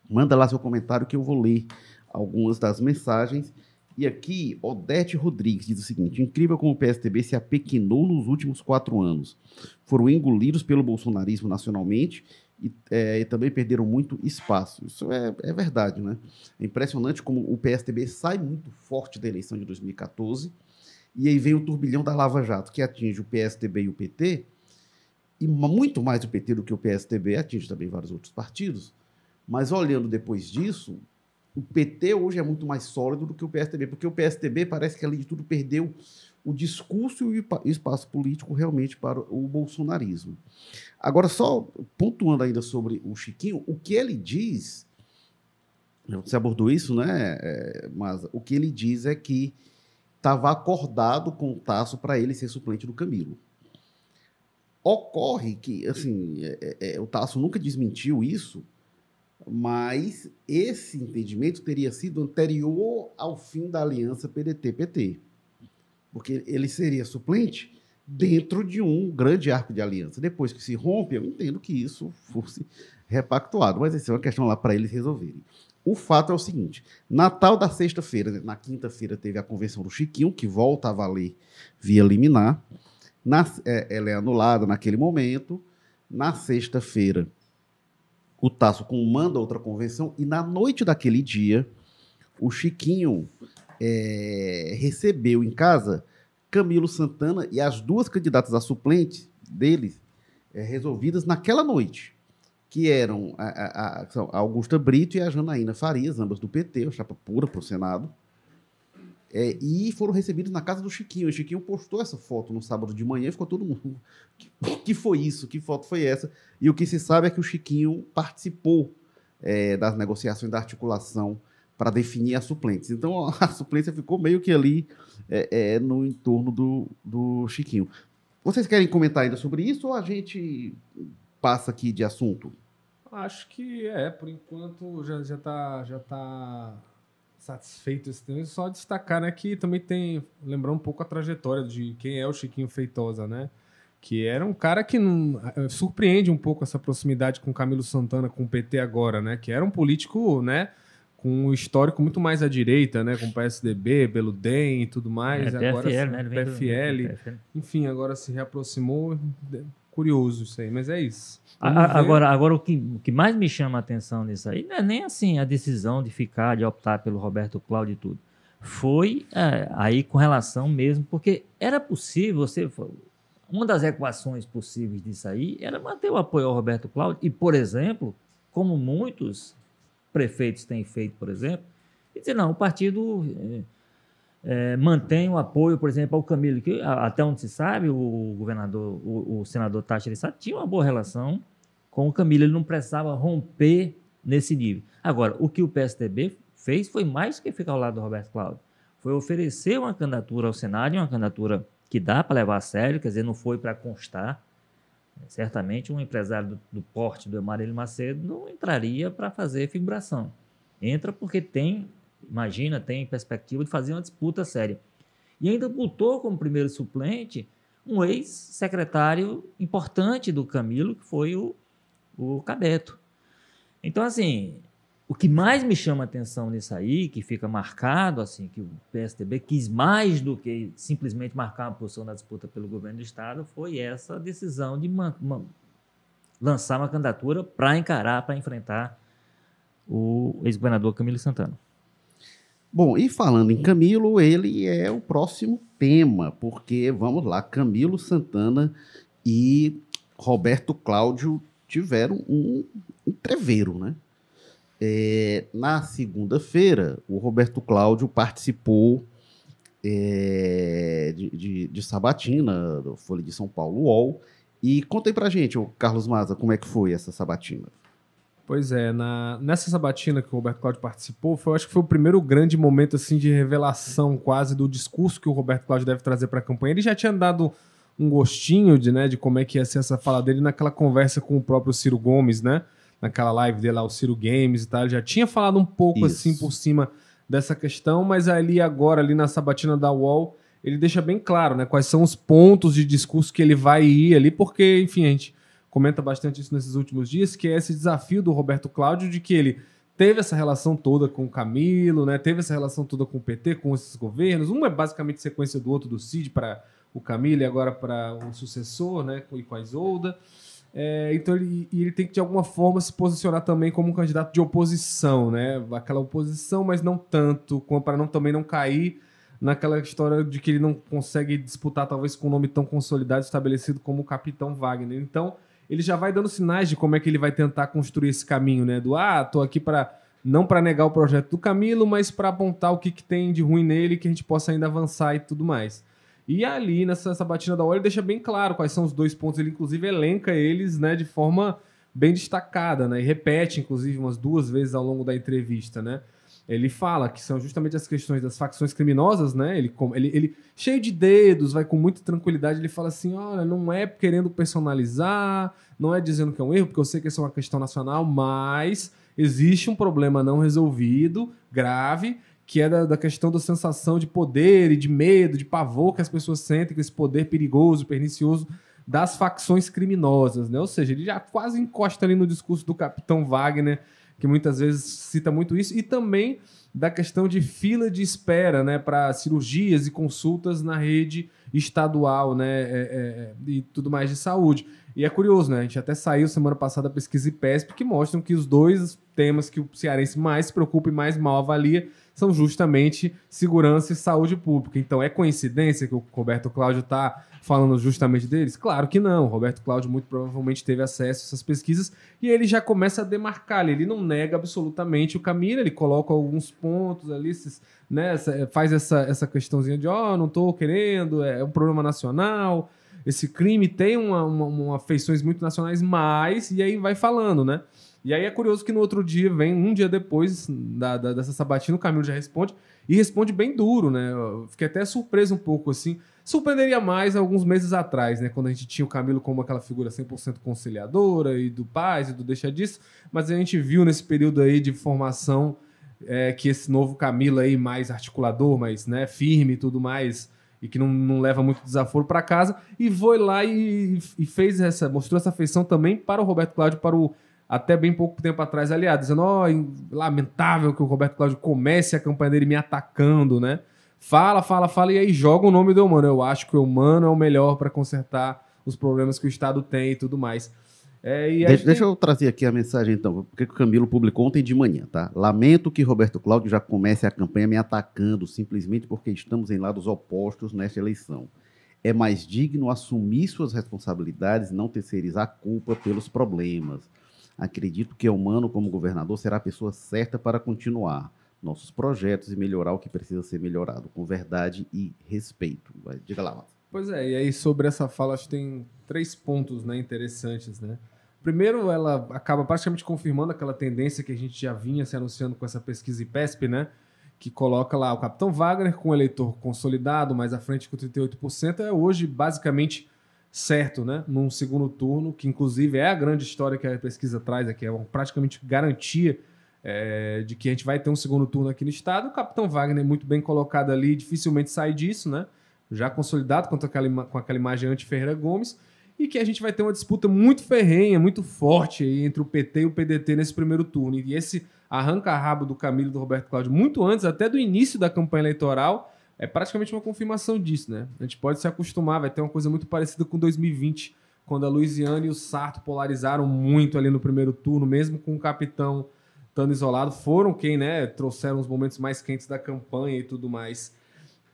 manda lá seu comentário que eu vou ler algumas das mensagens. E aqui, Odete Rodrigues diz o seguinte: incrível como o PSTB se apequinou nos últimos quatro anos. Foram engolidos pelo bolsonarismo nacionalmente e, é, e também perderam muito espaço. Isso é, é, verdade, né? É impressionante como o PSTB sai muito forte da eleição de 2014 e aí vem o turbilhão da Lava Jato, que atinge o PSTB e o PT, e muito mais o PT do que o PSTB, atinge também vários outros partidos. Mas olhando depois disso, o PT hoje é muito mais sólido do que o PSTB, porque o PSTB parece que, além de tudo, perdeu o discurso e o espaço político realmente para o bolsonarismo. Agora, só pontuando ainda sobre o Chiquinho, o que ele diz, você abordou isso, né? É, mas o que ele diz é que estava acordado com o Tasso para ele ser suplente do Camilo. Ocorre que, assim, é, é, o Tasso nunca desmentiu isso, mas esse entendimento teria sido anterior ao fim da aliança PDT-PT, porque ele seria suplente dentro de um grande arco de aliança. Depois que se rompe, eu entendo que isso fosse repactuado, mas essa é uma questão lá para eles resolverem. O fato é o seguinte: Natal da sexta-feira, na quinta-feira teve a convenção do Chiquinho, que volta a valer via liminar. Na, é, ela é anulada naquele momento. Na sexta-feira, o Tasso comanda outra convenção e na noite daquele dia, o Chiquinho é, recebeu em casa Camilo Santana e as duas candidatas a suplente deles é, resolvidas naquela noite, que eram a, a, a, Augusta Brito e a Janaína Farias, ambas do PT, chapa pura para o Senado. É, e foram recebidos na casa do Chiquinho. O Chiquinho postou essa foto no sábado de manhã e ficou todo mundo. O que foi isso? Que foto foi essa? E o que se sabe é que o Chiquinho participou é, das negociações da articulação para definir as suplentes. Então a suplência ficou meio que ali é, é, no entorno do, do Chiquinho. Vocês querem comentar ainda sobre isso ou a gente passa aqui de assunto? Acho que é, por enquanto já, já tá. Já tá satisfeito esse tema. Só destacar, né, que também tem lembrar um pouco a trajetória de quem é o Chiquinho Feitosa, né? Que era um cara que não, eh, surpreende um pouco essa proximidade com Camilo Santana, com o PT agora, né? Que era um político, né? Com um histórico muito mais à direita, né? Com o PSDB, pelo DEM e tudo mais. É, agora, PFL, se, né? PFL. do PFL. Enfim, agora se reaproximou. Curioso isso aí, mas é isso. A-. Agora, agora o, que, o que mais me chama a atenção nisso aí não é nem assim a decisão de ficar, de optar pelo Roberto Cláudio e tudo. Foi é, aí com relação mesmo, porque era possível você. Uma das equações possíveis disso aí era manter o apoio ao Roberto Cláudio e, por exemplo, como muitos prefeitos têm feito, por exemplo, e dizer, não, o partido eh, mantém o apoio, por exemplo, ao Camilo, que até onde se sabe, o governador, o, o senador Tati Sá tinha uma boa relação com o Camilo, ele não precisava romper nesse nível. Agora, o que o PSDB fez foi mais que ficar ao lado do Roberto Cláudio. Foi oferecer uma candidatura ao Senado, uma candidatura que dá para levar a sério, quer dizer, não foi para constar. Certamente um empresário do, do porte do Amarillo Macedo não entraria para fazer figuração. Entra porque tem, imagina, tem perspectiva de fazer uma disputa séria. E ainda botou como primeiro suplente um ex-secretário importante do Camilo, que foi o, o Cabeto. Então, assim, o que mais me chama a atenção nisso aí, que fica marcado, assim, que o PSDB quis mais do que simplesmente marcar uma posição na disputa pelo governo do Estado, foi essa decisão de man- man- lançar uma candidatura para encarar, para enfrentar o ex-governador Camilo Santana. Bom, e falando em Camilo, ele é o próximo tema, porque, vamos lá, Camilo Santana e Roberto Cláudio tiveram um entreveiro, né? É, na segunda-feira, o Roberto Cláudio participou é, de, de- de sabatina do Folha de São Paulo UOL. E conta aí pra gente, Carlos Maza, como é que foi essa sabatina? Pois é, na, nessa sabatina que o Roberto Cláudio participou, foi, eu acho que foi o primeiro grande momento assim de revelação quase do discurso que o Roberto Cláudio deve trazer para a campanha. Ele já tinha dado um gostinho de, né, de como é que ia ser essa fala dele naquela conversa com o próprio Ciro Gomes, né? Naquela live dele lá, o Ciro Games e tal. Ele já tinha falado um pouco Isso. assim por cima dessa questão, mas ali agora, ali na sabatina da UOL, ele deixa bem claro, né? Quais são os pontos de discurso que ele vai ir ali, porque, enfim, a gente comenta bastante isso nesses últimos dias, que é esse desafio do Roberto Cláudio de que ele teve essa relação toda com o Camilo, né? Teve essa relação toda com o PT, com esses governos. Um é basicamente sequência do outro do Cid para o Camilo e agora para o sucessor, né? E com a Isolda. É, então ele, ele tem que de alguma forma se posicionar também como um candidato de oposição, né? Aquela oposição, mas não tanto, para não também não cair naquela história de que ele não consegue disputar talvez com um nome tão consolidado estabelecido como o Capitão Wagner. Então ele já vai dando sinais de como é que ele vai tentar construir esse caminho, né? Do ah, tô aqui para não para negar o projeto do Camilo, mas para apontar o que, que tem de ruim nele que a gente possa ainda avançar e tudo mais. E ali nessa sabatina da hora ele deixa bem claro quais são os dois pontos. Ele inclusive elenca eles, né, de forma bem destacada, né? E repete inclusive umas duas vezes ao longo da entrevista, né? Ele fala que são justamente as questões das facções criminosas, né? Ele, ele, ele cheio de dedos, vai com muita tranquilidade, ele fala assim: olha, não é querendo personalizar, não é dizendo que é um erro, porque eu sei que isso é uma questão nacional, mas existe um problema não resolvido, grave, que é da, da questão da sensação de poder e de medo, de pavor que as pessoas sentem com esse poder perigoso, pernicioso das facções criminosas, né? Ou seja, ele já quase encosta ali no discurso do Capitão Wagner, que muitas vezes cita muito isso, e também da questão de fila de espera, né, para cirurgias e consultas na rede estadual, né, é, é, e tudo mais de saúde. E é curioso, né? A gente até saiu semana passada a pesquisa IPESP que mostram que os dois temas que o cearense mais se preocupa e mais mal avalia são justamente segurança e saúde pública. Então, é coincidência que o Roberto Cláudio está falando justamente deles? Claro que não. Roberto Cláudio muito provavelmente teve acesso a essas pesquisas e ele já começa a demarcar. Ele não nega absolutamente o caminho, ele coloca alguns pontos ali, né, faz essa, essa questãozinha de, ó, oh, não estou querendo, é um problema nacional, esse crime tem uma, uma, uma muito nacionais, mas, e aí vai falando, né? E aí é curioso que no outro dia, vem um dia depois da, da, dessa sabatina, o Camilo já responde, e responde bem duro, né? Eu fiquei até surpreso um pouco, assim. Surpreenderia mais alguns meses atrás, né? Quando a gente tinha o Camilo como aquela figura 100% conciliadora e do paz e do deixa disso, mas a gente viu nesse período aí de formação é, que esse novo Camilo aí, mais articulador, mais né, firme e tudo mais, e que não, não leva muito desaforo para casa, e foi lá e, e, fez essa, mostrou essa afeição também para o Roberto Cláudio, para o até bem pouco tempo atrás, aliado, dizendo: ó, oh, lamentável que o Roberto Cláudio comece a campanha dele me atacando, né? Fala, fala, fala, e aí joga o nome do humano. Eu acho que o humano é o melhor para consertar os problemas que o Estado tem e tudo mais. É, e deixa, deixa, eu trazer aqui a mensagem, então, porque o Camilo publicou ontem de manhã, tá? Lamento que Roberto Cláudio já comece a campanha me atacando, simplesmente porque estamos em lados opostos nesta eleição. É mais digno assumir suas responsabilidades e não terceirizar a culpa pelos problemas. Acredito que Humano, como governador, será a pessoa certa para continuar nossos projetos e melhorar o que precisa ser melhorado, com verdade e respeito. Diga lá, Márcio. Pois é, e aí sobre essa fala, acho que tem três pontos né, interessantes. Né? Primeiro, ela acaba praticamente confirmando aquela tendência que a gente já vinha se anunciando com essa pesquisa IPESP, né? que coloca lá o Capitão Wagner com eleitor consolidado, mais à frente com 38%, é hoje basicamente certo, né? Num segundo turno, que inclusive é a grande história que a pesquisa traz aqui, é uma praticamente garantia é, de que a gente vai ter um segundo turno aqui no estado. O Capitão Wagner muito bem colocado ali, dificilmente sai disso, né? Já consolidado com aquela, com aquela imagem anti-Ferreira Gomes. E que a gente vai ter uma disputa muito ferrenha, muito forte aí entre o PT e o PDT nesse primeiro turno. E esse arranca-rabo do Camilo e do Roberto Cláudio, muito antes até do início da campanha eleitoral, é praticamente uma confirmação disso, né? A gente pode se acostumar, vai ter uma coisa muito parecida com 2020, quando a Louisiana e o Sarto polarizaram muito ali no primeiro turno, mesmo com o capitão estando isolado, foram quem, né, trouxeram os momentos mais quentes da campanha e tudo mais.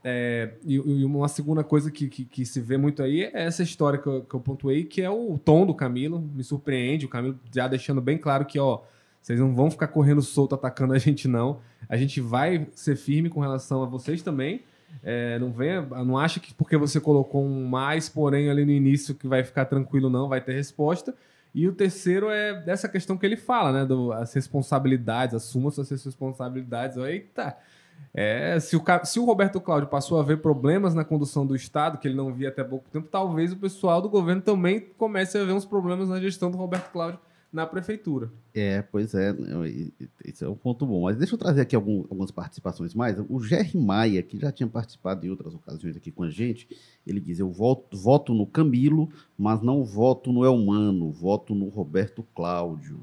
É, e, e, uma segunda coisa que, que, que, se vê muito aí é essa história que eu, que eu pontuei, que é o tom do Camilo. Me surpreende, o Camilo já deixando bem claro que, ó, vocês não vão ficar correndo solto atacando a gente, não. A gente vai ser firme com relação a vocês também. É, não venha, não acha que porque você colocou um mais, porém, ali no início que vai ficar tranquilo, não, vai ter resposta. E o terceiro é dessa questão que ele fala, né? Do, as responsabilidades, assuma suas responsabilidades. Eita! É, se, o, se o Roberto Cláudio passou a ver problemas na condução do Estado, que ele não via até pouco tempo, talvez o pessoal do governo também comece a ver uns problemas na gestão do Roberto Cláudio na prefeitura. É, pois é, esse é um ponto bom. Mas deixa eu trazer aqui algum, algumas participações mais. O Jerry Maia, que já tinha participado em outras ocasiões aqui com a gente, ele diz: Eu voto, voto no Camilo, mas não voto no Elmano, voto no Roberto Cláudio.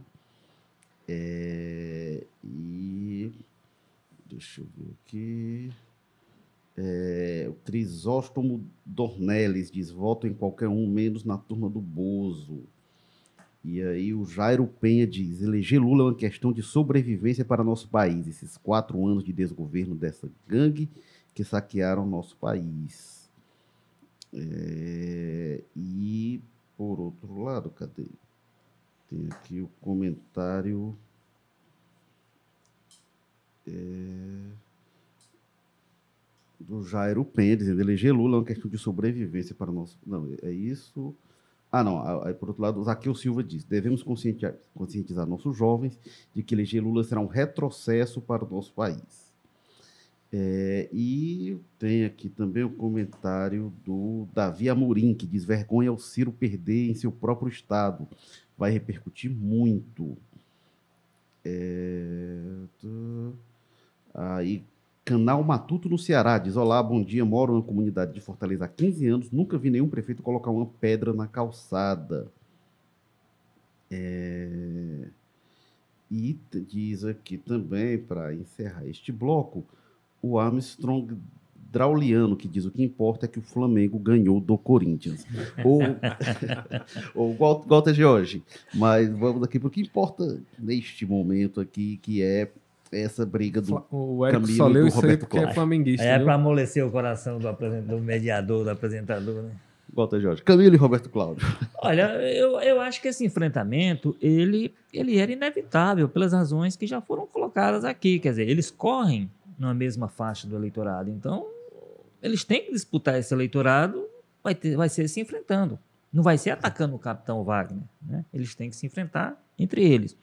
É, e. Deixa eu ver aqui. É, o Crisóstomo Dornelles diz: voto em qualquer um, menos na turma do Bozo. E aí o Jairo Penha diz: eleger Lula é uma questão de sobrevivência para nosso país. Esses quatro anos de desgoverno dessa gangue que saquearam nosso país. É, e por outro lado, cadê? Tem aqui o comentário. É, do Jairo Penha dizendo: eleger Lula é uma questão de sobrevivência para nosso. Não, é isso. Ah, não. Aí, por outro lado, Zaqueu Silva diz: devemos conscientizar, conscientizar nossos jovens de que eleger Lula será um retrocesso para o nosso país. É, e tem aqui também o comentário do Davi Amorim, que diz: vergonha o Ciro perder em seu próprio estado. Vai repercutir muito. É, aí Canal Matuto no Ceará diz: Olá, bom dia. Moro na comunidade de Fortaleza há 15 anos. Nunca vi nenhum prefeito colocar uma pedra na calçada. É... E diz aqui também, para encerrar este bloco, o Armstrong Drauliano, que diz o que importa é que o Flamengo ganhou do Corinthians. ou, ou Walter Jorge. Mas vamos aqui para o que importa neste momento aqui, que é essa briga do o Érico Camilo só leu isso aí porque é flamenguista. É para amolecer o coração do, do mediador, do apresentador, né? Volta, Jorge. Camilo e Roberto Cláudio. Olha, eu, eu acho que esse enfrentamento, ele, ele era inevitável pelas razões que já foram colocadas aqui. Quer dizer, eles correm na mesma faixa do eleitorado. Então, eles têm que disputar esse eleitorado, vai, ter, vai ser se enfrentando. Não vai ser atacando o capitão Wagner. Né? Eles têm que se enfrentar entre eles.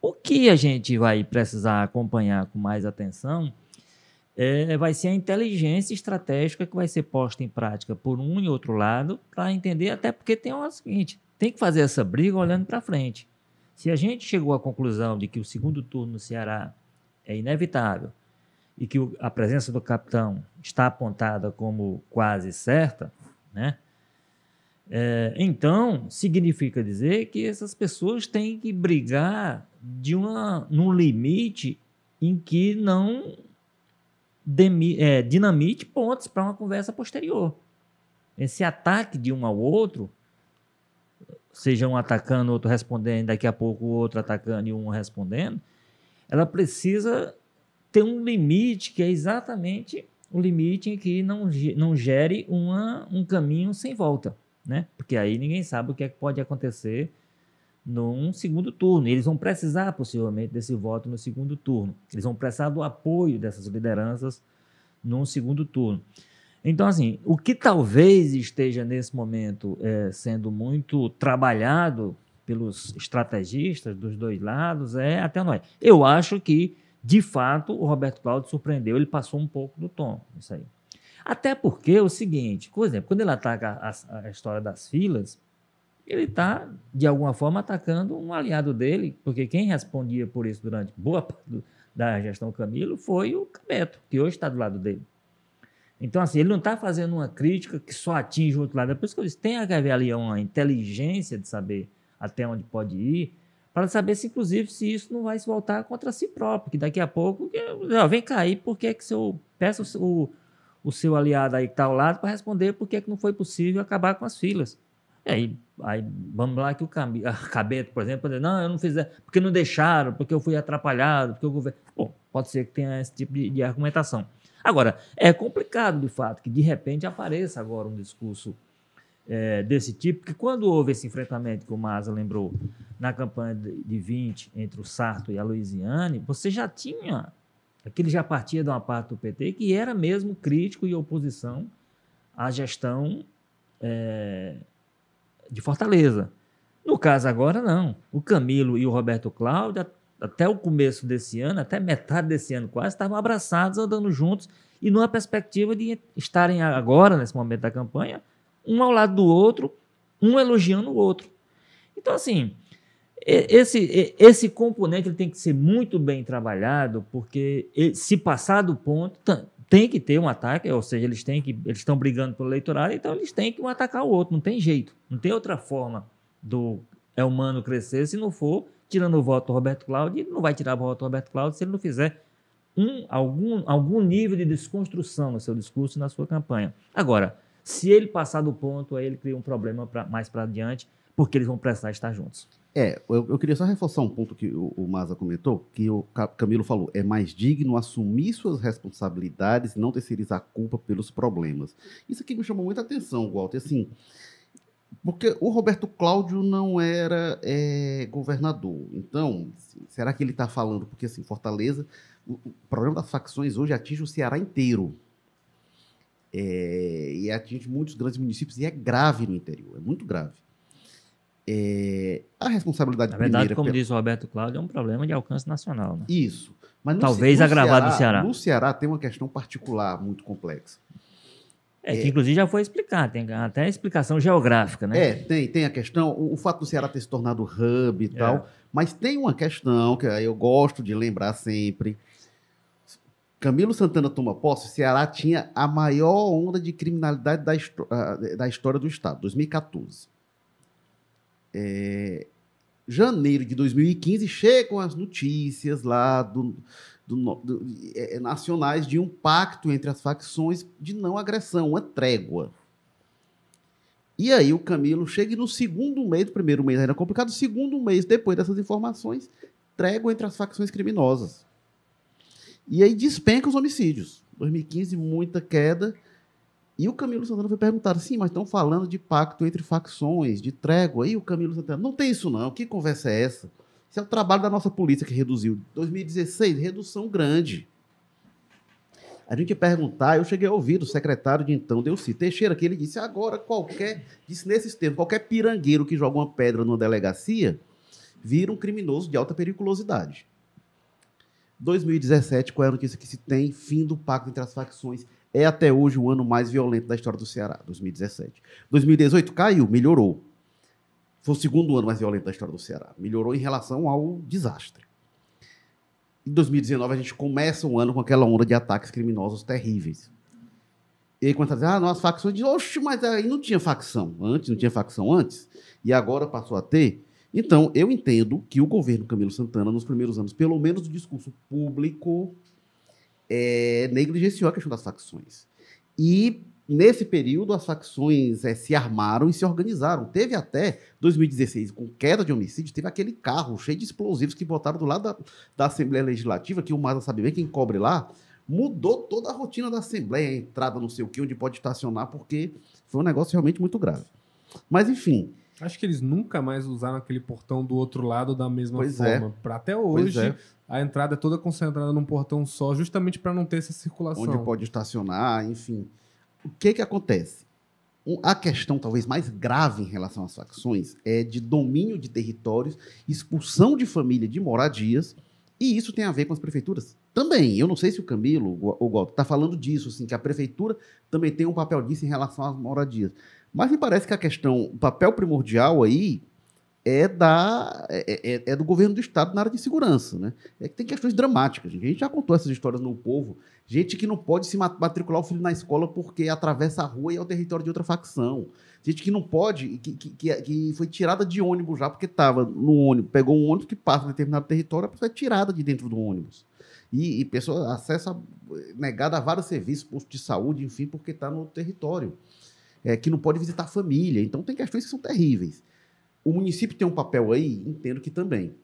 O que a gente vai precisar acompanhar com mais atenção é, vai ser a inteligência estratégica que vai ser posta em prática por um e outro lado para entender, até porque tem o seguinte: tem que fazer essa briga olhando para frente. Se a gente chegou à conclusão de que o segundo turno no Ceará é inevitável e que a presença do capitão está apontada como quase certa, né? É, então, significa dizer que essas pessoas têm que brigar de uma, num limite em que não demi, é, dinamite pontos para uma conversa posterior. Esse ataque de um ao outro, seja um atacando, outro respondendo, daqui a pouco o outro atacando e um respondendo, ela precisa ter um limite que é exatamente o limite em que não, não gere uma, um caminho sem volta né? Porque aí ninguém sabe o que, é que pode acontecer num segundo turno. Eles vão precisar, possivelmente, desse voto no segundo turno. Eles vão precisar do apoio dessas lideranças num segundo turno. Então, assim, o que talvez esteja nesse momento é, sendo muito trabalhado pelos estrategistas dos dois lados é até nós. Eu acho que, de fato, o Roberto Cláudio surpreendeu, ele passou um pouco do tom, isso aí. Até porque é o seguinte, por exemplo, quando ele ataca a, a história das filas, ele está, de alguma forma, atacando um aliado dele, porque quem respondia por isso durante boa parte da gestão Camilo foi o Cabeto, que hoje está do lado dele. Então, assim, ele não está fazendo uma crítica que só atinge o outro lado. É por isso que eu disse, tem que haver ali uma inteligência de saber até onde pode ir, para saber se, inclusive, se isso não vai se voltar contra si próprio, que daqui a pouco, ó, vem cair, porque que se eu peço o, o seu aliado aí que está ao lado para responder por que não foi possível acabar com as filas. E aí, aí vamos lá que o Cabeto, por exemplo, dizer, não, eu não fiz, porque não deixaram, porque eu fui atrapalhado, porque o governo... Bom, pode ser que tenha esse tipo de, de argumentação. Agora, é complicado, de fato, que de repente apareça agora um discurso é, desse tipo, que quando houve esse enfrentamento que o Maza lembrou na campanha de, de 20 entre o Sarto e a Louisiane, você já tinha Aquele já partia de uma parte do PT que era mesmo crítico e oposição à gestão é, de Fortaleza. No caso agora, não. O Camilo e o Roberto Cláudio, até o começo desse ano, até metade desse ano quase, estavam abraçados, andando juntos, e numa perspectiva de estarem agora, nesse momento da campanha, um ao lado do outro, um elogiando o outro. Então, assim, esse, esse componente ele tem que ser muito bem trabalhado, porque se passar do ponto, tem que ter um ataque, ou seja, eles têm que eles estão brigando pelo eleitorado, então eles têm que um atacar o outro, não tem jeito, não tem outra forma do é humano crescer se não for tirando o voto do Roberto Cláudio, e não vai tirar o voto do Roberto Cláudio se ele não fizer um, algum, algum nível de desconstrução no seu discurso e na sua campanha. Agora, se ele passar do ponto, aí ele cria um problema pra, mais para adiante, porque eles vão precisar estar juntos. É, eu, eu queria só reforçar um ponto que o, o Maza comentou, que o Ca- Camilo falou, é mais digno assumir suas responsabilidades e não terceirizar a culpa pelos problemas. Isso aqui me chamou muita atenção, Walter, assim, porque o Roberto Cláudio não era é, governador, então, assim, será que ele está falando, porque assim, Fortaleza, o, o problema das facções hoje atinge o Ceará inteiro, É, e atinge muitos grandes municípios, e é grave no interior, é muito grave. É, a responsabilidade Na verdade, como pela- diz o Roberto Cláudio, é um problema de alcance nacional. Né? Isso. Mas no Talvez agravado no Ceará. No Ceará tem uma questão particular muito complexa. É, que inclusive já foi explicado, tem até explicação geográfica, né? É, tem, tem a questão, o, o fato do Ceará ter se tornado hub e É. tal, mas tem uma questão que eu gosto de lembrar sempre. Camilo Santana toma posse, o Ceará tinha a maior onda de criminalidade da, ah, da história do Estado, 2014. É, janeiro de 2015 chegam as notícias lá do, do do- é, nacionais de um pacto entre as facções de não agressão, uma trégua. E aí o Camilo chega no segundo mês, o primeiro mês era complicado, segundo mês depois dessas informações, trégua entre as facções criminosas. E aí despenca os homicídios. 2015, muita queda. E o Camilo Santana foi perguntado, sim, mas estão falando de pacto entre facções, de trégua. E o Camilo Santana, não tem isso não, que conversa é essa? Isso é o trabalho da nossa polícia que reduziu. 2016, redução grande. A gente ia perguntar, eu cheguei a ouvir do secretário de então, Delci Teixeira, que ele disse, agora qualquer, disse nesses termos, qualquer pirangueiro que joga uma pedra numa delegacia vira um criminoso de alta periculosidade. 2017, qual é a notícia que se tem? Fim do pacto entre as facções. É até hoje o ano mais violento da história do Ceará, 2017. 2018 caiu, melhorou. Foi o segundo ano mais violento da história do Ceará. Melhorou em relação ao desastre. Em 2019, a gente começa o ano com aquela onda de ataques criminosos terríveis. E aí, quando você diz, ah, não, as facções, diz, oxe, mas aí não tinha facção antes, não tinha facção antes, e agora passou a ter. Então, eu entendo que o governo Camilo Santana, nos primeiros anos, pelo menos do discurso público, é, negligenciou a questão das facções. E, nesse período, as facções é, se armaram e se organizaram. Teve até 2016, com queda de homicídios, teve aquele carro cheio de explosivos que botaram do lado da, da Assembleia Legislativa, que o Maza sabe bem, quem cobre lá, mudou toda a rotina da Assembleia, a entrada não sei o que, onde pode estacionar, porque foi um negócio realmente muito grave. Mas, enfim, Acho que eles nunca mais usaram aquele portão do outro lado da mesma Pois é. forma. Pra até hoje, é. a entrada é toda concentrada num portão só, justamente para não ter essa circulação. onde pode estacionar, enfim. O que que acontece? A questão talvez mais grave em relação às facções é de domínio de territórios, expulsão de família de moradias, e isso tem a ver com as prefeituras também. Eu não sei se o Camilo ou o Walter está falando disso, assim, que a prefeitura também tem um papel disso em relação às moradias. Mas me parece que a questão, o papel primordial aí é, da, é, é- é do governo do Estado na área de segurança. Né? É que tem questões dramáticas. gente. A gente já contou essas histórias no povo. Gente que não pode se ma- matricular o filho na escola porque atravessa a rua e é o território de outra facção. Gente que não pode, que, que, que- foi tirada de ônibus já porque estava no ônibus, pegou um ônibus que passa em determinado território, a pessoa é tirada de dentro do ônibus. E, e pessoa acessa negada a vários serviços, posto de saúde, enfim, porque está no território. É, que não pode visitar a família. Então tem questões que são terríveis. O município tem um papel aí, entendo que também.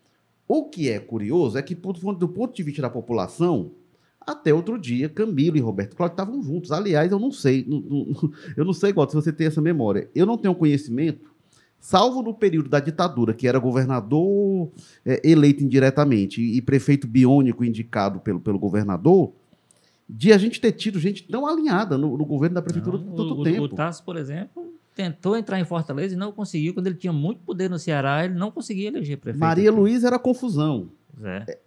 O que é curioso é que, do ponto- de vista da população, até outro dia, Camilo e Roberto Cláudio estavam juntos. Aliás, eu não sei, não- não- eu não sei, igual se você tem essa memória. Eu não tenho conhecimento, salvo no período da ditadura, que era governador é, eleito indiretamente e, e prefeito biônico indicado pelo, pelo governador, de a gente ter tido gente tão alinhada no, no governo da prefeitura Não, tanto o, tempo. O Tasso, por exemplo, tentou entrar em Fortaleza e não conseguiu. Quando ele tinha muito poder no Ceará, ele não conseguia eleger prefeito. Maria. Luísa era confusão. É.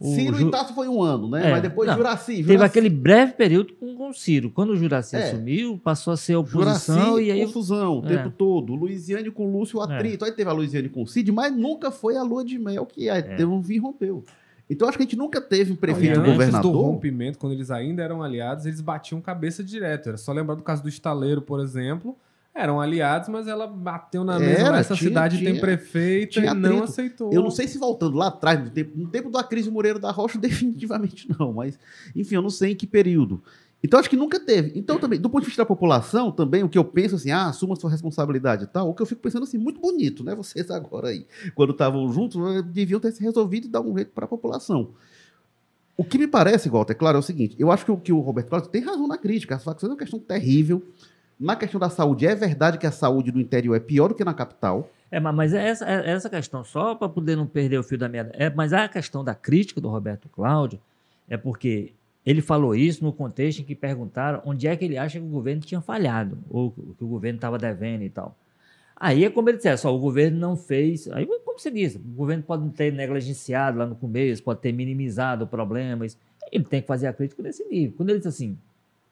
O Ciro Ju- e Tasso foi um ano, né? É, Mas depois não, Juraci. Teve Juraci, aquele breve período com, com o Ciro. Quando o Juraci É. assumiu, passou a ser Juraci, oposição e aí confusão o É. tempo todo. Luiziane com Lúcio, o atrito. Aí teve a Luiziane com o Cid, mas nunca foi a lua de mel que aí teve um vir rompeu. Então acho que a gente nunca teve um prefeito antes do governador. rompimento, quando eles ainda eram aliados, eles batiam cabeça direto. Era só lembrar do caso do estaleiro, por exemplo. Eram aliados, mas ela bateu na mesa. Era, "Ah, essa tinha- cidade tinha- tem prefeito tinha e não aceitou. Eu não sei se voltando lá atrás, no tempo, no tempo do Acrísio Moreira da Rocha, definitivamente não, mas enfim, eu não sei em que período. Então acho que nunca teve. Então também, do ponto de vista da população, também o que eu penso assim, ah, assuma sua responsabilidade e tal, o que eu fico pensando assim, muito bonito, né? Vocês agora aí, quando estavam juntos, eh, deviam ter se resolvido e dar um jeito para a população. O que me parece, Walter, é claro, é o seguinte, eu acho que o, que o Roberto Cláudio tem razão na crítica, as facções é uma questão terrível. Na questão da saúde, é verdade que a saúde do interior é pior do que na capital. É, ma- mas é essa, é essa questão, só para poder não perder o fio da meada, é, mas a questão da crítica do Roberto Cláudio é porque ele falou isso no contexto em que perguntaram onde é que ele acha que o governo tinha falhado, ou que o governo estava devendo e tal. Aí é como ele disse, só o governo não fez. Aí, como você disse, o governo pode ter negligenciado lá no começo, pode ter minimizado o problema. isso- Ele tem que fazer a crítica nesse nível. Quando ele diz assim,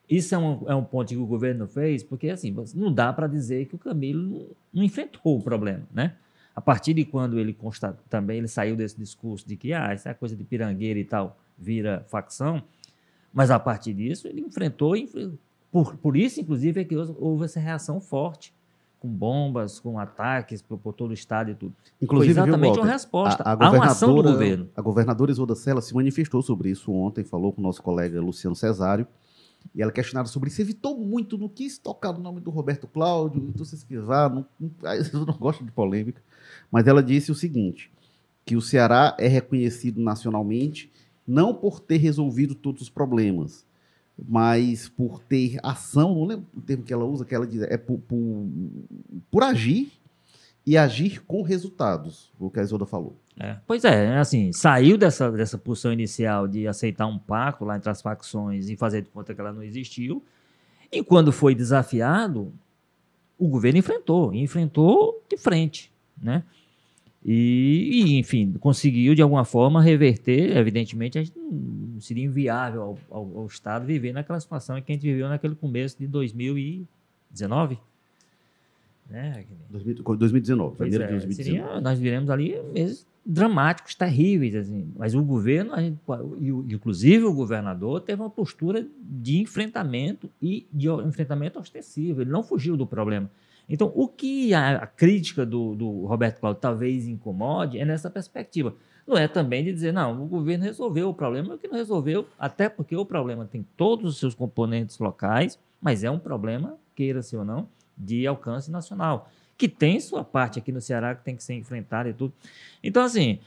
isso é um, é um ponto que o governo fez, porque assim, não dá para dizer que o Camilo não, não enfrentou o problema, né? A partir de quando ele consta, também ele saiu desse discurso de que ah, isso é coisa de pirangueira e tal, vira facção, mas a partir disso ele enfrentou, e enfre- por, por isso inclusive é que houve- essa reação forte, com bombas, com ataques por, por todo o estado e tudo. Inclusive, Foi viu, exatamente uma Walter? resposta A, a a uma ação do governo. A governadora Isolda Sela se manifestou sobre isso ontem, falou com o nosso colega Luciano Cesário, e ela questionada sobre isso, evitou muito, não quis tocar no nome do Roberto Cláudio, então se esquivar, não, não, eu não gosto de polêmica, mas ela disse o seguinte, que o Ceará é reconhecido nacionalmente não por ter resolvido todos os problemas, mas por ter ação, não lembro o termo que ela usa, que ela diz, é por, por, por agir e agir com resultados, o que a Isolda falou. É. Pois é, assim, saiu dessa, dessa posição inicial de aceitar um pacto lá entre as facções e fazer de conta que ela não existiu. E quando foi desafiado, o governo enfrentou, e enfrentou de frente, né? E, e, enfim, conseguiu de alguma forma reverter. Evidentemente, a gente não seria inviável ao, ao- ao Estado viver naquela situação que a gente viveu naquele começo de 2019. Né? 2000 2019, Pois janeiro é, de 2019. seria- nós viremos ali meses dramáticos, terríveis, assim. Mas o governo, gente, inclusive o governador, teve uma postura de enfrentamento e de enfrentamento ostensivo. Ele não fugiu do problema. Então, o que a, a crítica do, do Roberto Cláudio talvez incomode é nessa perspectiva. Não é também de dizer, não, o governo resolveu o problema, o que não resolveu, até porque o problema tem todos os seus componentes locais, mas é um problema, queira-se ou não, de alcance nacional, que tem sua parte aqui no Ceará que tem que ser enfrentada e tudo. Então, assim,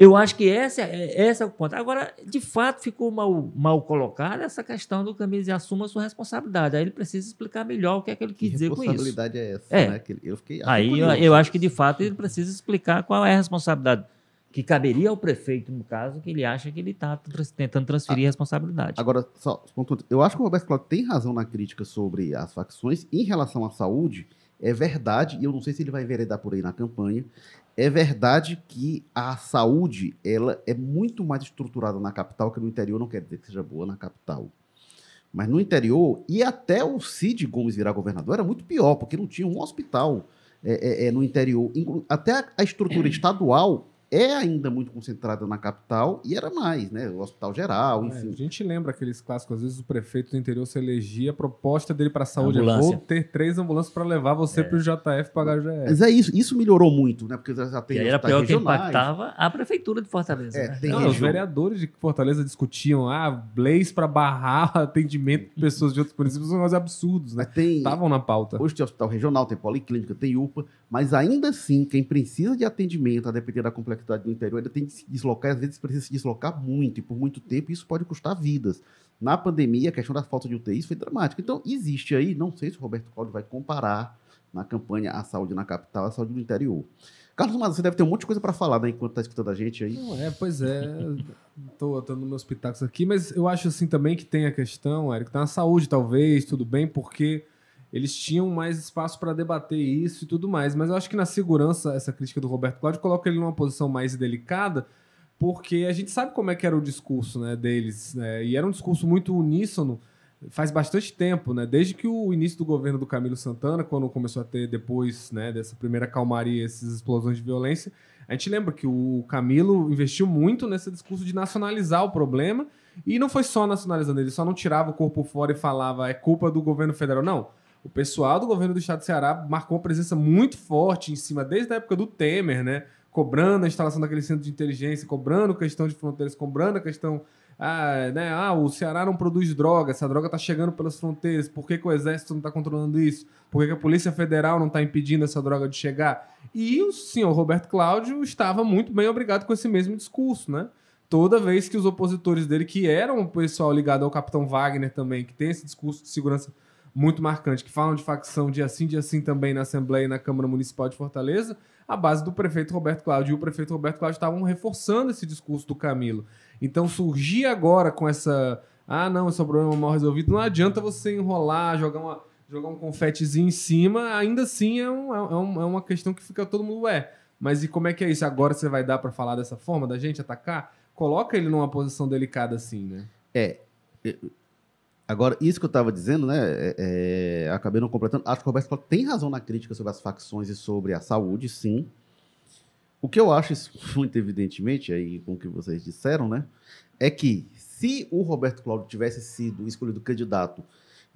eu acho que esse é, esse é o ponto. Agora, de fato, ficou mal, mal colocada essa questão do Camilo de assuma a sua responsabilidade. Aí ele precisa explicar melhor o que é que ele Que quis dizer com isso. responsabilidade é essa? É. Né? Que eu fiquei, Aí eu, eu acho que, de fato, ele precisa explicar qual é a responsabilidade que caberia ao prefeito, no caso, que ele acha que ele está tentando transferir a responsabilidade. Agora, só, eu acho que o Roberto Cláudio tem razão na crítica sobre as facções. Em relação à saúde, é verdade, e eu não sei se ele vai enveredar por aí na campanha, é verdade que a saúde ela é muito mais estruturada na capital que no interior, não quer dizer que seja boa na capital. Mas no interior, e até o Cid Gomes virar governador, era muito pior, porque não tinha um hospital é, é, no interior. Até a estrutura estadual é ainda muito concentrada na capital, e era mais, né? O hospital geral, É, enfim. a gente lembra aqueles clássicos, às vezes o prefeito do interior se elegia, a proposta dele para a saúde é vou ter três ambulâncias para levar você É. para o JF pagar o GF. Mas é isso, isso melhorou muito, né? Porque já tem E aí era pior que regionais. impactava a prefeitura de Fortaleza. É, né? tem Não, região- os vereadores de Fortaleza discutiam ah, leis para barrar atendimento de pessoas de outros municípios, são coisas absurdos, né? Estavam na pauta. hoje tem hospital regional, tem policlínica, tem UPA, mas ainda assim, quem precisa de atendimento, a depender da complexidade do interior, ainda tem que se deslocar, às vezes precisa se deslocar muito, e por muito tempo isso pode custar vidas. Na pandemia, a questão da falta de UTIs foi dramática. Então, existe aí, não sei se o Roberto Cláudio vai comparar na campanha a saúde na capital, a saúde no interior. Carlos Maza, você deve ter um monte de coisa para falar, né, enquanto está escutando a gente aí. Não, é, pois é. tô dando meus pitacos aqui, mas eu acho assim também que tem a questão, Érico, tá na saúde talvez, tudo bem, porque eles tinham mais espaço para debater isso e tudo mais. Mas eu acho que na segurança, essa crítica do Roberto Cláudio coloca ele numa posição mais delicada, porque a gente sabe como é que era o discurso né, deles. Né? E era um discurso muito uníssono faz bastante tempo, né? Desde que o início do governo do Camilo Santana, quando começou a ter depois né, dessa primeira calmaria, essas explosões de violência, a gente lembra que o Camilo investiu muito nesse discurso de nacionalizar o problema e não foi só nacionalizando, ele só não tirava o corpo fora e falava é culpa do governo federal, não. O pessoal do governo do estado do Ceará marcou uma presença muito forte em cima, desde a época do Temer, né? Cobrando a instalação daquele centro de inteligência, cobrando questão de fronteiras, cobrando a questão ah, né, ah, o Ceará não produz droga, essa droga está chegando pelas fronteiras, por que, que o Exército não está controlando isso? Por que, que, a Polícia Federal não está impedindo essa droga de chegar? E o senhor Roberto Cláudio estava muito bem obrigado com esse mesmo discurso, né? Toda vez que os opositores dele, que eram o pessoal ligado ao Capitão Wagner também, que tem esse discurso de segurança muito marcante, que falam de facção de assim, de assim também na Assembleia e na Câmara Municipal de Fortaleza, a base do prefeito Roberto Cláudio e o prefeito Roberto Cláudio estavam reforçando esse discurso do Camilo. Então surgir agora com essa. Ah, não, esse é um problema mal resolvido. Não adianta você enrolar, jogar, uma, jogar um confetezinho em cima. Ainda assim é, um, é, um, é uma questão que fica todo mundo, ué. Mas e como é que é isso? Agora você vai dar para falar dessa forma, da gente atacar? Coloca ele numa posição delicada assim, né? É. Agora, isso que eu estava dizendo, né? É, é, acabei não completando. Acho que o Roberto tem razão na crítica sobre as facções e sobre a saúde, sim. O que eu acho muito evidentemente, aí com o que vocês disseram, né, é que se o Roberto Cláudio tivesse sido escolhido candidato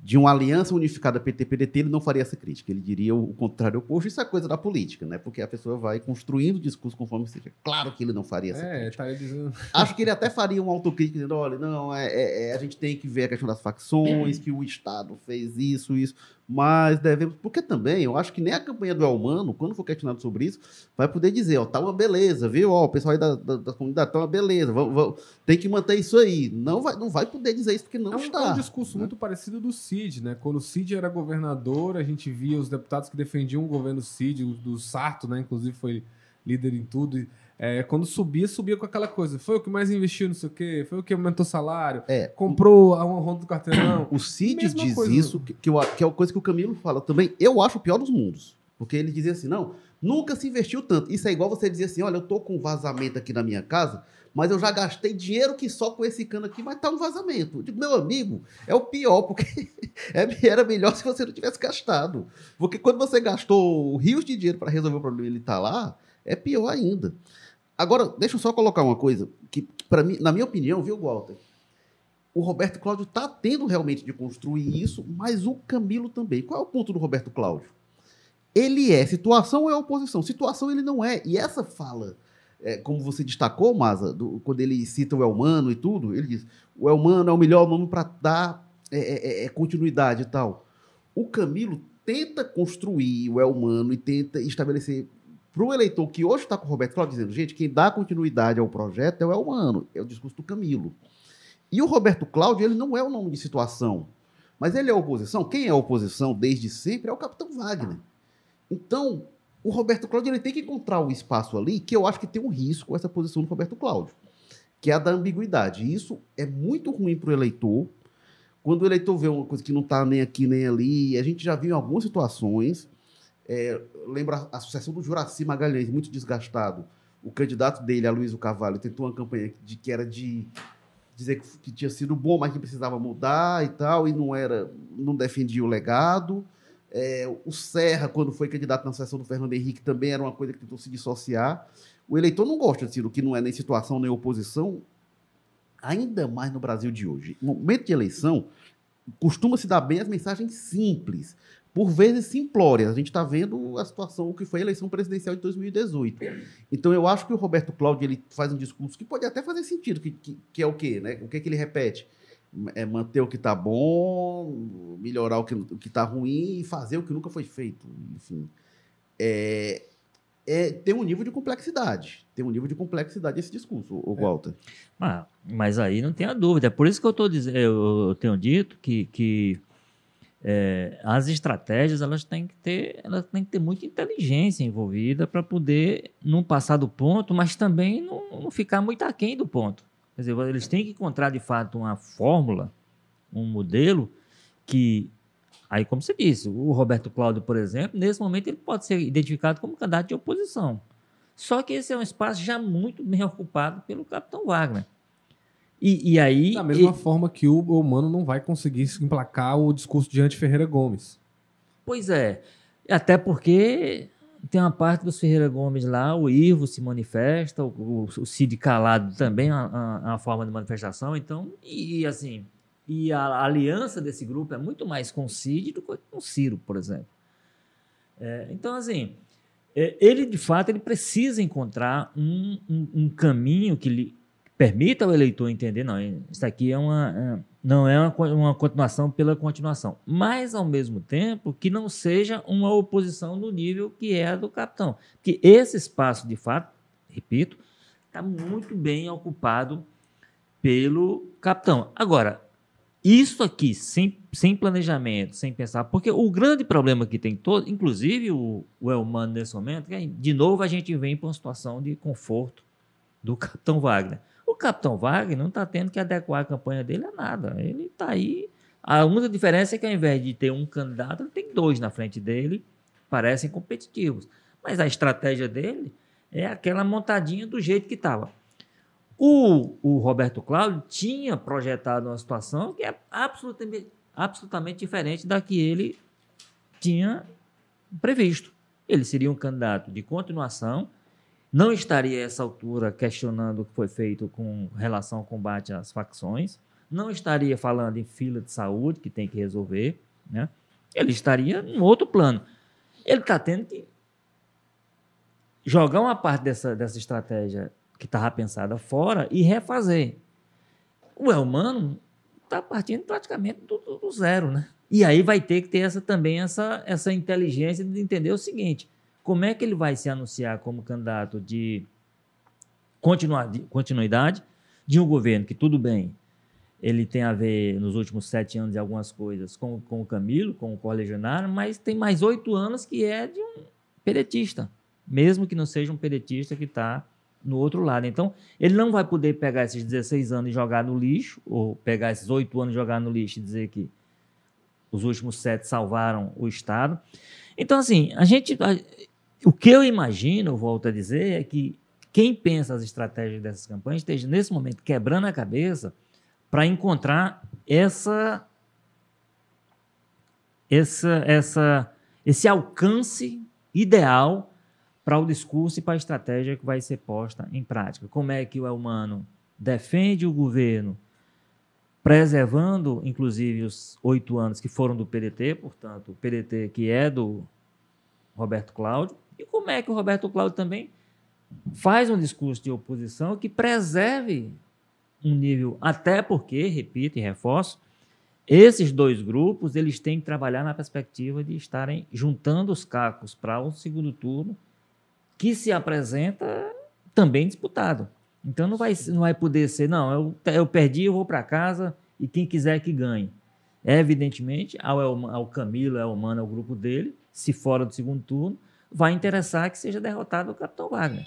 de uma aliança unificada PT-PDT, ele não faria essa crítica. Ele diria o contrário oposto. Isso é coisa da política, né? Porque a pessoa vai construindo o discurso conforme seja. Claro que ele não faria essa é, crítica. Tá dizendo... Acho que ele até faria uma autocrítica, dizendo, olha, não, é, é, é, a gente tem que ver a questão das facções, que o Estado fez isso, isso mas devemos. Porque também, eu acho que nem a campanha do Elmano, quando for questionado sobre isso, vai poder dizer: ó, tá uma beleza, viu? Ó, o pessoal aí da, da, da comunidade tá uma beleza, vamos, vamos, tem que manter isso aí. Não vai, não vai poder dizer isso porque não é um, está. É um discurso né? muito parecido do Cid, né? Quando o Cid era governador, a gente via os deputados que defendiam o governo Cid, o do Sarto, né? Inclusive foi líder em tudo. E é, quando subia, subia com aquela coisa. Foi o que mais investiu, não sei o quê, foi o que aumentou salário, é, comprou a uma ronda do carteirão. O Cid diz coisa. isso, que, que, que é uma coisa que o Camilo fala também. Eu acho o pior dos mundos. Porque ele dizia assim: não, nunca se investiu tanto. Isso é igual você dizer assim: olha, eu tô com um vazamento aqui na minha casa, mas eu já gastei dinheiro que só com esse cano aqui, mas tá um vazamento. Eu digo, meu amigo, é o pior, porque é, era melhor se você não tivesse gastado. Porque quando você gastou rios de dinheiro para resolver o problema e ele tá lá, é pior ainda. Agora, deixa eu só colocar uma coisa, que para mim, na minha opinião, viu, Walter? O Roberto Cláudio está tendo realmente de construir isso, mas o Camilo também. Qual é o ponto do Roberto Cláudio? Ele é situação ou é oposição? Situação ele não é. E essa fala, é, como você destacou, Maza, do, quando ele cita o Elmano e tudo, ele diz: o Elmano é o melhor nome para dar é, é, é, é, continuidade e tal. O Camilo tenta construir o Elmano e tenta estabelecer para o eleitor que hoje está com o Roberto Cláudio dizendo, gente, quem dá continuidade ao projeto é o Elmano, é o discurso do Camilo. E o Roberto Cláudio, ele não é o nome de situação, mas ele é oposição. Quem é oposição desde sempre é o Capitão Wagner. Então, o Roberto Cláudio ele tem que encontrar o um espaço ali que eu acho que tem um risco essa posição do Roberto Cláudio, que é a da ambiguidade. E isso é muito ruim para o eleitor. Quando o eleitor vê uma coisa que não está nem aqui nem ali, a gente já viu em algumas situações é, lembra a sucessão do Juraci Magalhães, muito desgastado. O candidato dele, Aloysio Carvalho, tentou uma campanha de que era de dizer que, que, tinha sido bom, mas que precisava mudar e tal, e não era, não defendia o legado. É, o Serra, quando foi candidato na sucessão do Fernando Henrique, também era uma coisa que tentou se dissociar. O eleitor não gosta de Ciro, que não é nem situação nem oposição, ainda mais no Brasil de hoje. No momento de eleição, costuma se dar bem as mensagens simples por vezes simplórias. A gente está vendo a situação, o que foi a eleição presidencial de 2018. Então, eu acho que o Roberto Cláudio ele faz um discurso que pode até fazer sentido, que, que, que é o quê? Né? O que, é que ele repete? É manter o que está bom, melhorar o que está ruim e fazer o que nunca foi feito. Enfim, é, é, tem um nível de complexidade. Tem um nível de complexidade esse discurso, o é. Walter. É. Ah, mas aí não tem a dúvida. É por isso que eu, tô dizendo, eu tenho dito que, que é, as estratégias elas têm que ter elas têm que ter muita inteligência envolvida para poder não passar do ponto, mas também não, não, ficar muito aquém do ponto. Quer dizer, eles têm que encontrar de fato uma fórmula, um modelo que Aí, como você disse, o Roberto Cláudio, por exemplo, nesse momento ele pode ser identificado como candidato de oposição. Só que esse é um espaço já muito bem ocupado pelo capitão Wagner. E, e aí. Da mesma e- forma que o humano não vai conseguir emplacar o discurso de Ante Ferreira Gomes. Pois é. Até porque tem uma parte dos Ferreira Gomes lá, o Ivo se manifesta, o, o, o Cid Calado também é uma, forma de manifestação. Então, e, e assim, e a, a aliança desse grupo é muito mais com o Cid do que com o Ciro, por exemplo. É, então, assim, é, ele de fato ele precisa encontrar um, um, um caminho que lhe permita ao eleitor entender, não, isso aqui é uma, é, não é uma, uma continuação pela continuação, mas ao mesmo tempo que não seja uma oposição no nível que é a do capitão. Porque esse espaço, de fato, repito, está muito bem ocupado pelo capitão. Agora, isso aqui, sem, sem planejamento, sem pensar, porque o grande problema que tem todo, inclusive o, o Elmano nesse momento, que é, de novo a gente vem para uma situação de conforto do capitão Wagner. O capitão Wagner não está tendo que adequar a campanha dele a nada. Ele está aí. A única diferença é que ao invés de ter um candidato, ele tem dois na frente dele, parecem competitivos. Mas a estratégia dele é aquela montadinha do jeito que estava. O, o Roberto Cláudio tinha projetado uma situação que é absolutamente, absolutamente diferente da que ele tinha previsto. Ele seria um candidato de continuação, não estaria a essa altura questionando o que foi feito com relação ao combate às facções, não estaria falando em fila de saúde que tem que resolver, né? ele estaria em outro plano. Ele está tendo que jogar uma parte dessa, dessa estratégia que estava pensada fora e refazer. O Elmano está partindo praticamente do, do- do zero, né? E aí vai ter que ter essa, também essa, essa inteligência de entender o seguinte: como é que ele vai se anunciar como candidato de, continuidade de um governo que, tudo bem, ele tem a ver, nos últimos sete anos, de algumas coisas com, com o Camilo, com o Correligionário, mas tem mais oito anos que é de um pedetista, mesmo que não seja um pedetista que está no outro lado. Então, ele não vai poder pegar esses 16 anos e jogar no lixo, ou pegar esses oito anos e jogar no lixo e dizer que os últimos sete salvaram o Estado. Então, assim, a gente. O que eu imagino, volto a dizer, é que quem pensa as estratégias dessas campanhas esteja, nesse momento, quebrando a cabeça para encontrar essa, essa, essa, esse alcance ideal para o discurso e para a estratégia que vai ser posta em prática. Como é que o Elmano defende o governo, preservando, inclusive, os oito anos que foram do PDT, portanto, o PDT que é do Roberto Cláudio, e como é que o Roberto Cláudio também faz um discurso de oposição que preserve um nível, até porque, repito e reforço, esses dois grupos eles têm que trabalhar na perspectiva de estarem juntando os cacos para um segundo turno que se apresenta também disputado. Então não vai, não vai poder ser, não, eu, eu perdi, eu vou para casa e quem quiser que ganhe. É, evidentemente, ao, ao Camilo, ao Mano, ao grupo dele, se fora do segundo turno, vai interessar que seja derrotado o Capitão Wagner.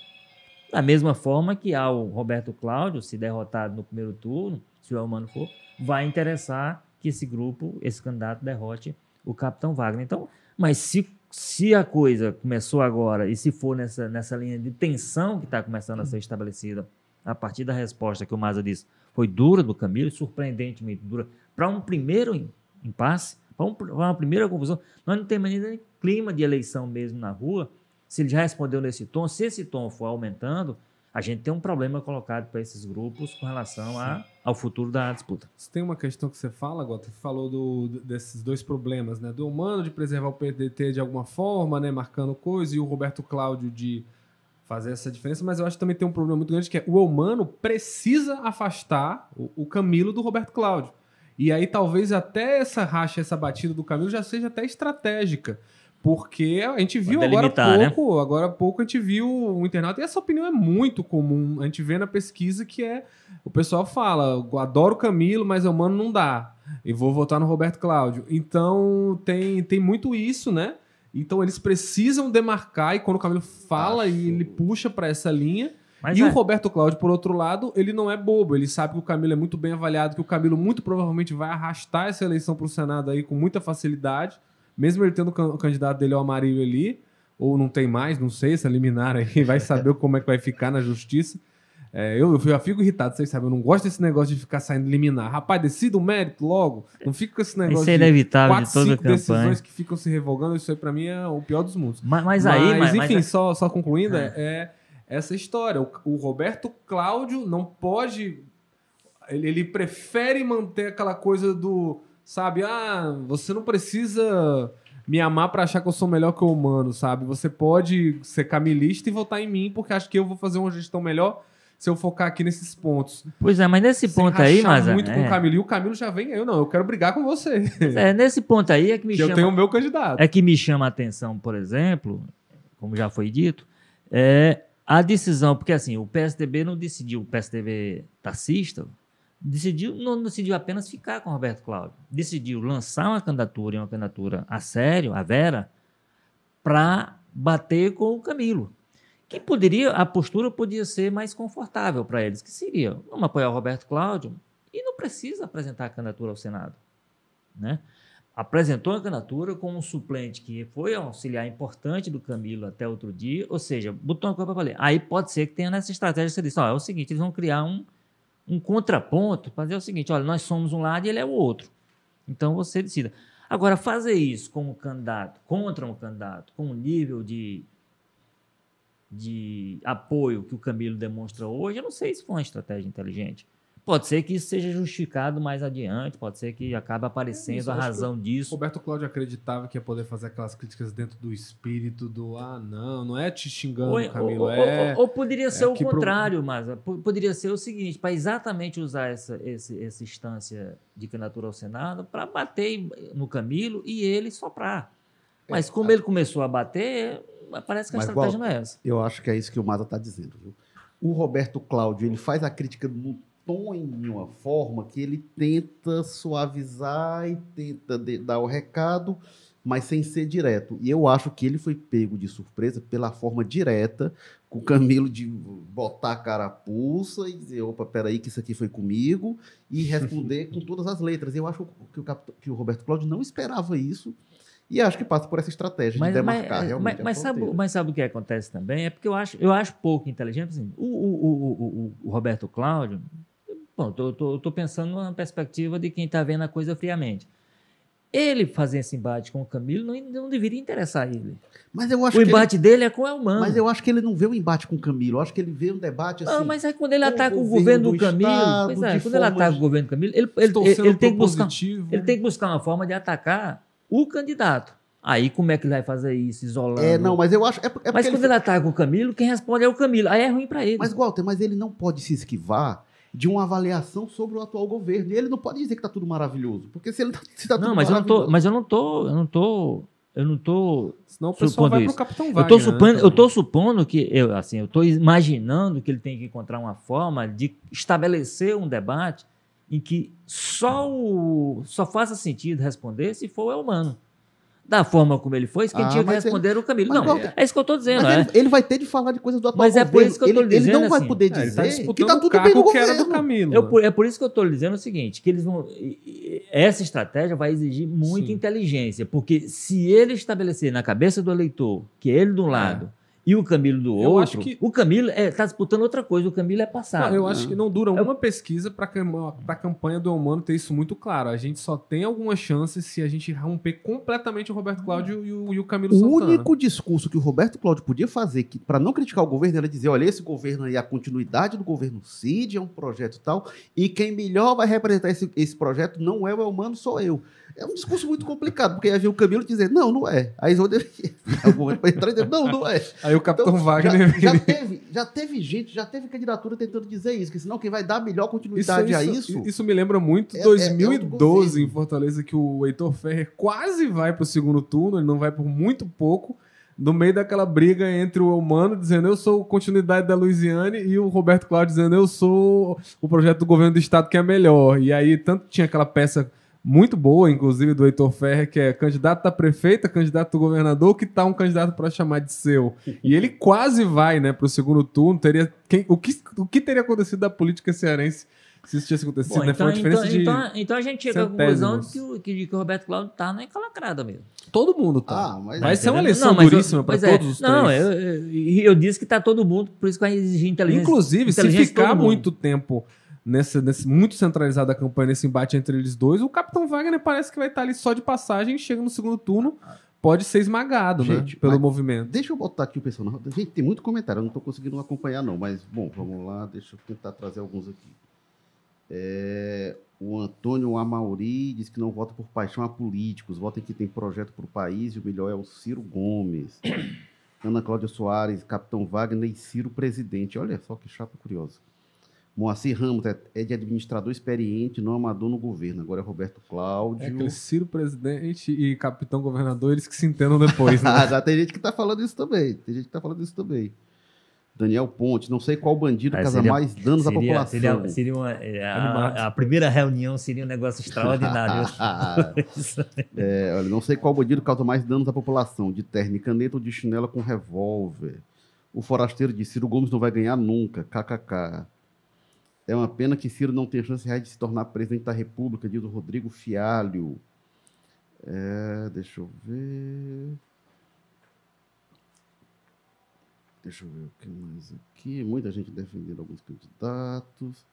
Da mesma forma que ao Roberto Cláudio, se derrotado no primeiro turno, se o Elmano for, vai interessar que esse grupo, esse candidato, derrote o Capitão Wagner. Então, mas se, se a coisa começou agora e se for nessa, nessa linha de tensão que está começando a ser estabelecida a partir da resposta que o Maza disse, foi dura do Camilo, surpreendentemente dura, para um primeiro im- impasse, para um, pra uma primeira confusão, nós não temos nem clima de eleição mesmo na rua, se ele já respondeu nesse tom, se esse tom for aumentando, a gente tem um problema colocado para esses grupos com relação a, ao futuro da disputa. Tem uma questão que você fala, Gota, você falou do, desses dois problemas, né? Do humano de preservar o PDT de alguma forma, né? Marcando coisa, e o Roberto Cláudio de fazer essa diferença, mas eu acho que também tem um problema muito grande que é o humano precisa afastar o, o Camilo do Roberto Cláudio. E aí talvez até essa racha, essa batida do Camilo já seja até estratégica. Porque a gente viu agora há né? pouco, agora há pouco a gente viu um internauta, e essa opinião é muito comum. A gente vê na pesquisa que é. O pessoal fala, adoro o Camilo, mas o mano não dá. E vou votar no Roberto Cláudio. Então tem, tem muito isso, né? Então eles precisam demarcar, e quando o Camilo fala Acho- e ele puxa para essa linha, Mas e é. o Roberto Cláudio, por outro lado, ele não é bobo. Ele sabe que o Camilo é muito bem avaliado, que o Camilo muito provavelmente vai arrastar essa eleição para o Senado aí com muita facilidade, mesmo ele tendo o can- o candidato dele, o Amarillo, ali, ou não tem mais, não sei, se eliminar aí, vai saber como é que vai ficar na justiça. É, eu, eu já fico irritado, vocês sabem, eu não gosto desse negócio de ficar saindo liminar. Rapaz, decida o mérito logo. Não fica com esse negócio Isso é de inevitável quatro, de toda cinco campanha. decisões que ficam se revogando. Isso aí pra mim é o pior dos mundos. Mas, mas aí, mas, enfim, mas- só, só concluindo, é, é essa história. O, o Roberto Cláudio não pode. Ele, ele prefere manter aquela coisa do. Sabe, ah, você não precisa me amar pra achar que eu sou melhor que o humano, sabe? Você pode ser camilista e votar em mim porque acha que eu vou fazer uma gestão melhor se eu focar aqui nesses pontos. Pois é, mas nesse Sem ponto aí, mas muito com o é, Camilo. E o Camilo já vem, eu não, eu quero brigar com você. é, nesse ponto aí é que me que eu chama tenho o meu candidato. é que me chama a atenção, por exemplo, como já foi dito, é a decisão, porque assim, o PSDB não decidiu, o PSDB taxista, decidiu, não decidiu apenas ficar com Roberto Cláudio, decidiu lançar uma candidatura, e uma candidatura a sério, a Vera, para bater com o Camilo. Que poderia, a postura podia ser mais confortável para eles, que seria, vamos apoiar o Roberto Cláudio e não precisa apresentar a candidatura ao Senado, né? Apresentou a candidatura com um suplente que foi auxiliar importante do Camilo até outro dia, ou seja, botou uma coisa para valer. Aí pode ser que tenha nessa estratégia, você disse, ó, é o seguinte, eles vão criar um, um contraponto, fazer o seguinte, olha, nós somos um lado e ele é o outro. Então você decida. Agora, fazer isso com um candidato, contra um candidato, com um nível de, de apoio que o Camilo demonstra hoje, eu não sei se foi uma estratégia inteligente. Pode ser que isso seja justificado mais adiante, pode ser que acabe aparecendo isso, a razão disso. Roberto Cláudio acreditava que ia poder fazer aquelas críticas dentro do espírito do ah, não, não é te xingando, Ou, Camilo, ou- é. ou- ou poderia ser o que pro- contrário, mas po- poderia ser o seguinte, para exatamente usar essa, esse- essa instância de candidatura ao Senado para bater no Camilo e ele soprar. Mas como ele começou a bater, parece que a Mas, estratégia Walter, não é essa. Eu acho que é isso que o Mata está dizendo. Viu? O Roberto Cláudio ele faz a crítica no em uma forma que ele tenta suavizar e tenta de- dar o recado, mas sem ser direto. E eu acho que ele foi pego de surpresa pela forma direta, com o Camilo de botar a carapuça e dizer, opa, peraí que isso aqui foi comigo, e responder com todas as letras. Eu acho que o, que o Roberto Cláudio não esperava isso, e acho que passa por essa estratégia de Mas, demarcar mas- realmente mas- mas sabe, mas sabe o que acontece também? É porque eu acho, eu acho pouco inteligente. Assim, o, o- o- o- o- o Roberto Cláudio, bom, tô pensando numa perspectiva de quem está vendo a coisa friamente. Ele fazer esse embate com o Camilo não, não deveria interessar ele. Mas eu acho O que ele- embate dele é com o Elmano. Mas eu acho que ele não vê o embate com o Camilo. Eu acho que ele vê um debate assim. Não, mas aí quando ele com o ataca o governo governo do do Camilo, Estado, pois é, quando ele ataca o governo do Camilo, ele, ele, Estou ele- ele tem que buscar, ele tem que buscar uma forma de atacar o candidato. Aí como é que ele vai fazer isso, isolando? É, não, mas eu acho. É, porque mas ele quando ele ataca o Camilo, quem responde é o Camilo. Aí é ruim pra ele. Mas, Walter, mas ele não pode se esquivar de uma avaliação sobre o atual governo. E ele não pode dizer que está tudo maravilhoso. Porque se ele tá, se tá tudo não, mas eu não tô, mas eu não tô, eu não tô, eu não tô Senão o pessoal Supondo vai isso. pro Capitão Eu Wagner. tô, né, supondo, eu tô supondo que, eu, assim, eu tô imaginando que ele tem que encontrar uma forma de estabelecer um debate em que só, o, só faça sentido responder se for o Elmano. Da forma como ele foi, quem Ah, tinha que mas responder era o Camilo. mas Não, é isso que eu tô dizendo. Mas é. ele, ele vai ter de falar de coisas do atual Mas é governo. por isso que eu tô ele, ele dizendo não vai assim, poder É, ele tá dizer que tá o tudo bem no que era do governo. Camilo. Eu é por isso que eu estou dizendo o seguinte, que eles vão. Essa estratégia vai exigir muita Sim. inteligência, porque se ele estabelecer na cabeça do eleitor que ele de um lado e o Camilo do Eu acho outro, que- o Camilo está disputando outra coisa, o Camilo é passado. Não, eu acho que não dura Eu- uma pesquisa para a campanha do Humano ter isso muito claro. A gente só tem alguma chance se a gente romper completamente o Roberto Cláudio e o, e o Camilo O Santana. único discurso que o Roberto Cláudio podia fazer para não criticar o governo era dizer: olha, esse governo aí, a continuidade do governo CID é um projeto e tal, e quem melhor vai representar esse, esse projeto não é o Elmano, sou eu. É um discurso muito complicado, porque aí vir o Camilo dizer: não, não é. Aí eles vão para entrar e dizer: não, não é. Aí o Capitão Então, Wagner. já, já teve, já teve gente, já teve candidatura tentando dizer isso, que senão quem vai dar melhor Isso, continuidade a isso, isso. isso me lembra muito É- é- é outro 2012 governo. em Fortaleza, que o Heitor Ferrer quase vai pro segundo turno, ele não vai por muito pouco. No meio daquela briga entre o Humano dizendo eu sou continuidade da Luiziane e o Roberto Cláudio dizendo eu sou o projeto do governo do estado que é melhor. E aí tanto tinha aquela peça muito boa, inclusive, do Heitor Ferrer, que é candidato a prefeito, candidato a governador, que tá um candidato para chamar de seu. E ele quase vai, né, pro segundo turno. Teria, quem, o, que, o que teria acontecido da política cearense se isso tivesse acontecido? Bom, né? então, Foi uma diferença então, de então, então a gente chega à conclusão de centésimos. que, o- que, que o Roberto Cláudio tá na encalacrada mesmo. todo mundo tá. Ah, mas Vai ser uma eleição Não, eu- duríssima para pois é. todos os Não, três. eu, eu, e eu disse que tá todo mundo, por isso que vai exigir inteligência. Inclusive, se inteligência de ficar muito tempo nesse, nesse muito centralizada a campanha, nesse embate entre eles dois, o Capitão Wagner parece que vai estar ali só de passagem, chega no segundo turno, pode ser esmagado, Gente, né? Pelo movimento. Deixa eu botar aqui o pessoal. Gente, tem muito comentário, eu não estou conseguindo acompanhar, não. Mas, bom, vamos lá, deixa eu tentar trazer alguns aqui. É, o Antônio Amauri diz que não vota por paixão a políticos, vota em que tem projeto para o país e o melhor é o Ciro Gomes. Ana Cláudia Soares, Capitão Wagner e Ciro presidente. Olha só que chapa curiosa. Moacir Ramos é, é de administrador experiente, não amador no governo. Agora é Roberto Cláudio. É aquele Ciro presidente e capitão governador, eles que se entendam depois, né? Ah, já tem gente que tá falando isso também. Tem gente que tá falando isso também. Daniel Ponte, não sei qual bandido Aí causa seria- mais danos à Seria, população. seria, seria uma, é, a, a primeira reunião seria um negócio extraordinário. É, olha, não sei qual bandido causa mais danos à população, de terno e caneta ou de chinela com revólver. O forasteiro de Ciro Gomes não vai ganhar nunca, kkk. É uma pena que Ciro não tenha chance real de se tornar presidente da República, diz o Rodrigo Fialho. É, deixa eu ver. Deixa eu ver o que mais aqui. Muita gente defendendo alguns candidatos.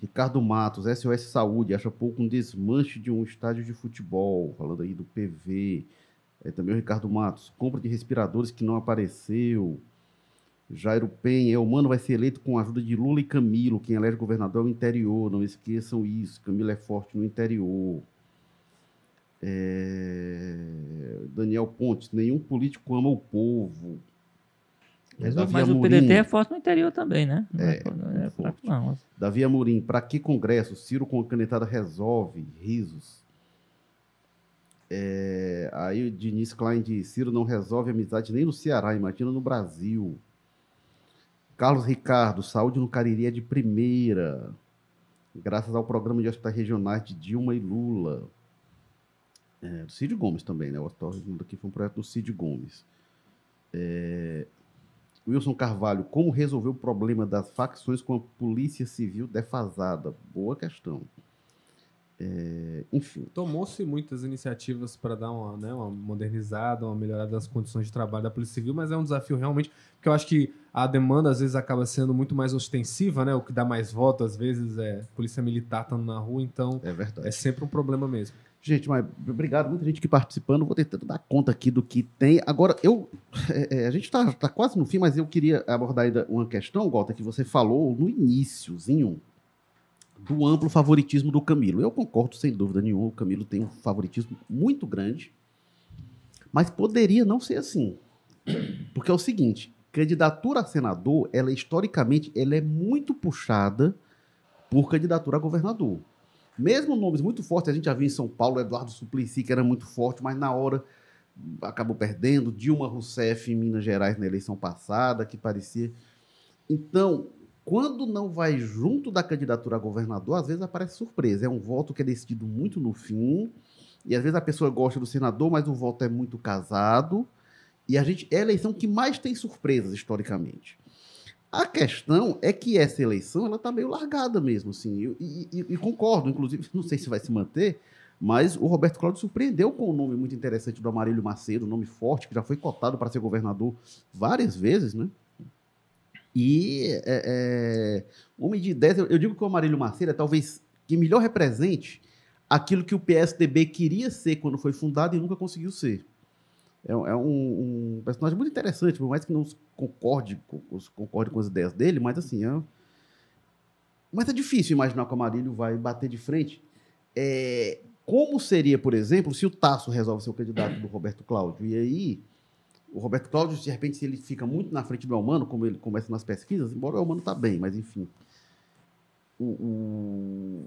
Ricardo Matos, SOS Saúde, acha pouco um desmanche de um estádio de futebol, falando aí do PV. É, também o Ricardo Matos, compra de respiradores que não apareceu. Jairo Penha, o Mano vai ser eleito com a ajuda de Lula e Camilo. Quem elege governador é o interior, não esqueçam isso. Camilo é forte no interior. É, Daniel Pontes, nenhum político ama o povo. Mas, Davi o- mas o. PDT é forte no interior também, né? Não É, não muito fraco, não. Davi Amorim, para que congresso? Ciro com a canetada resolve. Risos. É, aí o Diniz Klein diz: Ciro não resolve amizade nem no Ceará, imagina no Brasil. Carlos Ricardo, saúde no Cariri é de primeira. Graças ao programa de hospitais regionais de Dilma e Lula. É, do Cid Gomes também, né? O hospital aqui foi um projeto do Cid Gomes. É, Wilson Carvalho, como resolver o problema das facções com a polícia civil defasada? Boa questão. É, enfim, Tomou-se muitas iniciativas para dar uma, né, uma modernizada, uma melhorada das condições de trabalho da Polícia Civil, mas é um desafio realmente, porque eu acho que a demanda às vezes acaba sendo muito mais ostensiva, né? O que dá mais voto às vezes é polícia militar estando na rua, então é verdade. é sempre um problema mesmo. Gente, mas obrigado, muita gente aqui participando. Vou tentando dar conta aqui do que tem. Agora, eu. é, é, a gente está tá quase no fim, mas eu queria abordar ainda uma questão, Gota, que você falou no iníciozinho do amplo favoritismo do Camilo. Eu concordo, sem dúvida nenhuma, o Camilo tem um favoritismo muito grande, mas poderia não ser assim. Porque é o seguinte, candidatura a senador, ela historicamente, ela é muito puxada por candidatura a governador. Mesmo nomes muito fortes, a gente já viu em São Paulo, Eduardo Suplicy, que era muito forte, mas na hora acabou perdendo. Dilma Rousseff em Minas Gerais na eleição passada, que parecia. Então, quando não vai junto da candidatura a governador, às vezes aparece surpresa. É um voto que é decidido muito no fim, e às vezes a pessoa gosta do senador, mas o voto é muito casado. E a gente é a eleição que mais tem surpresas historicamente. A questão é que essa eleição ela está meio largada mesmo, assim. E, e- e concordo, inclusive, não sei se vai se manter, mas o Roberto Cláudio surpreendeu com um nome muito interessante do Amarílio Macedo, um nome forte, que já foi cotado para ser governador várias vezes, né? E é, é, homem de ideias, eu, eu digo que o Amarílio Macedo é talvez que melhor represente aquilo que o PSDB queria ser quando foi fundado e nunca conseguiu ser. É, é um, um personagem muito interessante, por mais que não concorde concorde com as ideias dele, mas assim, é, mas é difícil imaginar que o Amarílio vai bater de frente. É, como seria, por exemplo, se o Tasso resolve ser o candidato do Roberto Cláudio? E aí, o Roberto Cláudio, de repente, se ele fica muito na frente do Elmano, como ele começa nas pesquisas, embora o Elmano tá bem, mas enfim. O, o,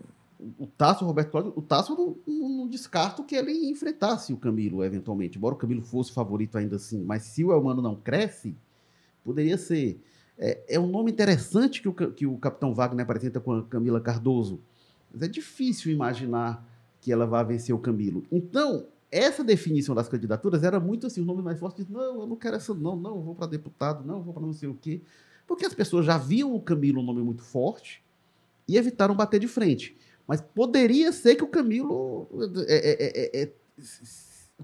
o Tasso, o Roberto Cláudio, o Tasso não, não, não descarto que ele enfrentasse o Camilo, eventualmente. Embora o Camilo fosse favorito ainda assim, mas se o Elmano não cresce, poderia ser. É, é um nome interessante que o, que o Capitão Wagner apresenta com a Camila Cardoso. Mas é difícil imaginar que ela vai vencer o Camilo. Então, essa definição das candidaturas era muito assim, os nomes mais fortes dizem, não, eu não quero essa não, não, eu vou para deputado, não, eu vou para não sei o quê. Porque as pessoas já viam o Camilo um nome muito forte e evitaram bater de frente. Mas poderia ser que o Camilo, é, é, é, é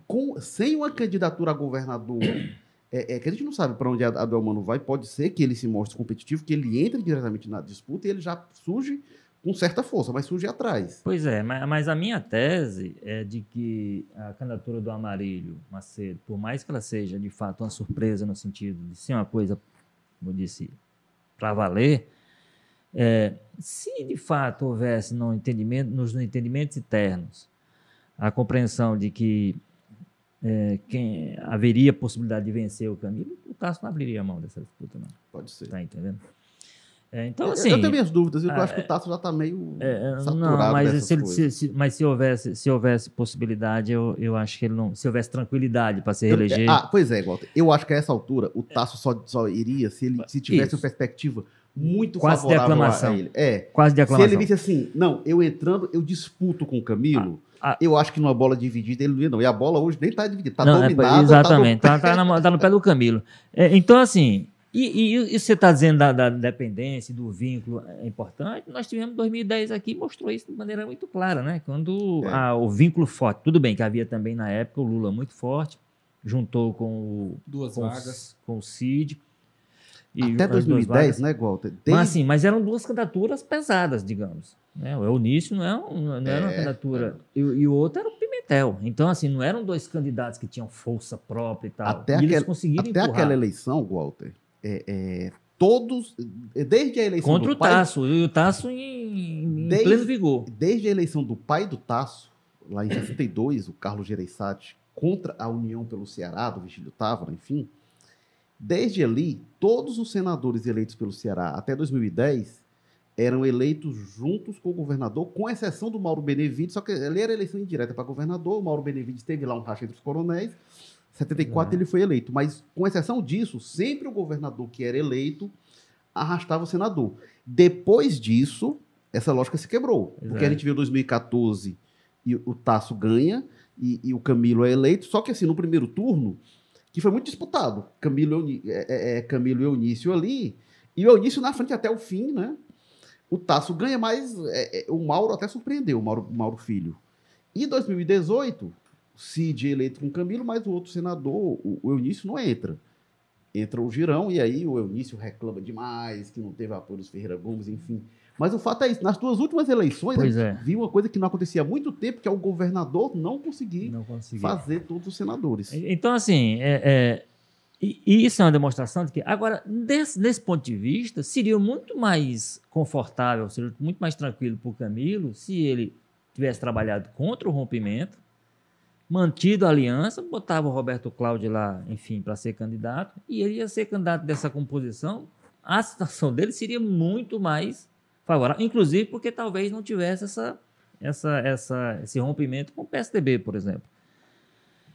com, sem uma candidatura a governador, é, que a gente não sabe para onde a Delmano vai, pode ser que ele se mostre competitivo, que ele entre diretamente na disputa e ele já surge com certa força, mas surge atrás. Pois é, mas, mas, a minha tese é de que a candidatura do Amarílio Macedo, por mais que ela seja de fato uma surpresa no sentido de ser uma coisa, como eu disse, para valer, é, se de fato houvesse no entendimento, nos entendimentos internos a compreensão de que é, quem haveria possibilidade de vencer o Camilo, o Tasso não abriria a mão dessa disputa, não. Pode ser. Tá entendendo? É, então, assim, eu tenho minhas dúvidas, eu ah, acho que o Tasso já está meio é, é, saturado não, mas se, se, se, mas se houvesse, se houvesse possibilidade, eu, eu acho que ele não. Se houvesse tranquilidade para se reeleger. ah, pois é, Walter. Eu acho que a essa altura o Tasso só, só iria se ele se tivesse Isso. uma perspectiva muito Quase favorável de aclamação. a ele. É. Quase de aclamação. Se ele visse assim, não, eu entrando, eu disputo com o Camilo. Ah, ah. Eu acho que numa bola dividida ele não ia, não. E a bola hoje nem está dividida, está dominada. É, exatamente, está tá, tá, tá, tá no pé do Camilo. É, então, assim, e, e, e, você está dizendo da, da, dependência, do vínculo é importante. Nós tivemos 2010 aqui, mostrou isso de maneira muito clara, né? Quando é. a, o vínculo forte, tudo bem que havia também na época o Lula muito forte, juntou com o, duas com vagas, com o Cid. Até 2010, né, Walter? Desde... Mas assim, mas eram duas candidaturas pesadas, digamos. Né? O Eunício não, é um, não era uma é, candidatura. É. E, e, o outro era o Pimentel. Então, assim, não eram dois candidatos que tinham força própria e tal. Até, e aquel, eles conseguiram até aquela eleição, Walter, é, é, todos, desde a eleição Contra do o pai, Tasso, e o Tasso em, em desde, pleno vigor. Desde a eleição do pai do Tasso, lá em 62, o Carlos Gereissati, contra a União pelo Ceará, do Vigílio Távora, enfim, desde ali, todos os senadores eleitos pelo Ceará até 2010 eram eleitos juntos com o governador, com exceção do Mauro Benevides, só que ele era eleição indireta para governador, o Mauro Benevides teve lá um racha entre os coronéis, 74 ele foi eleito, mas com exceção disso, sempre o governador que era eleito arrastava o senador. Depois disso, essa lógica se quebrou, Exato. porque a gente viu 2014 e o Tasso ganha e, e, o Camilo é eleito, só que assim, no primeiro turno, que foi muito disputado, Camilo, é, é, é, Camilo e Eunício ali, e o Eunício na frente até o fim, né? O Tasso ganha, mas é, é, o Mauro até surpreendeu, o Mauro, Mauro Filho. E 2018, Cid eleito com Camilo, mas o outro senador, o, o Eunício, não entra. Entra o Girão, e aí o Eunício reclama demais, que não teve apoio dos Ferreira Gomes, enfim. Mas o fato é isso, nas duas últimas eleições, pois é. vi uma coisa que não acontecia há muito tempo, que é o governador não conseguir não fazer todos os senadores. Então, assim, é, é, e, isso é uma demonstração de que, agora, desse, desse ponto de vista, seria muito mais confortável, seria muito mais tranquilo para o Camilo se ele tivesse trabalhado contra o rompimento, mantido a aliança, botava o Roberto Cláudio lá, enfim, para ser candidato, e ele ia ser candidato dessa composição, a situação dele seria muito mais favorável, inclusive porque talvez não tivesse essa, essa, essa, esse rompimento com o PSDB, por exemplo.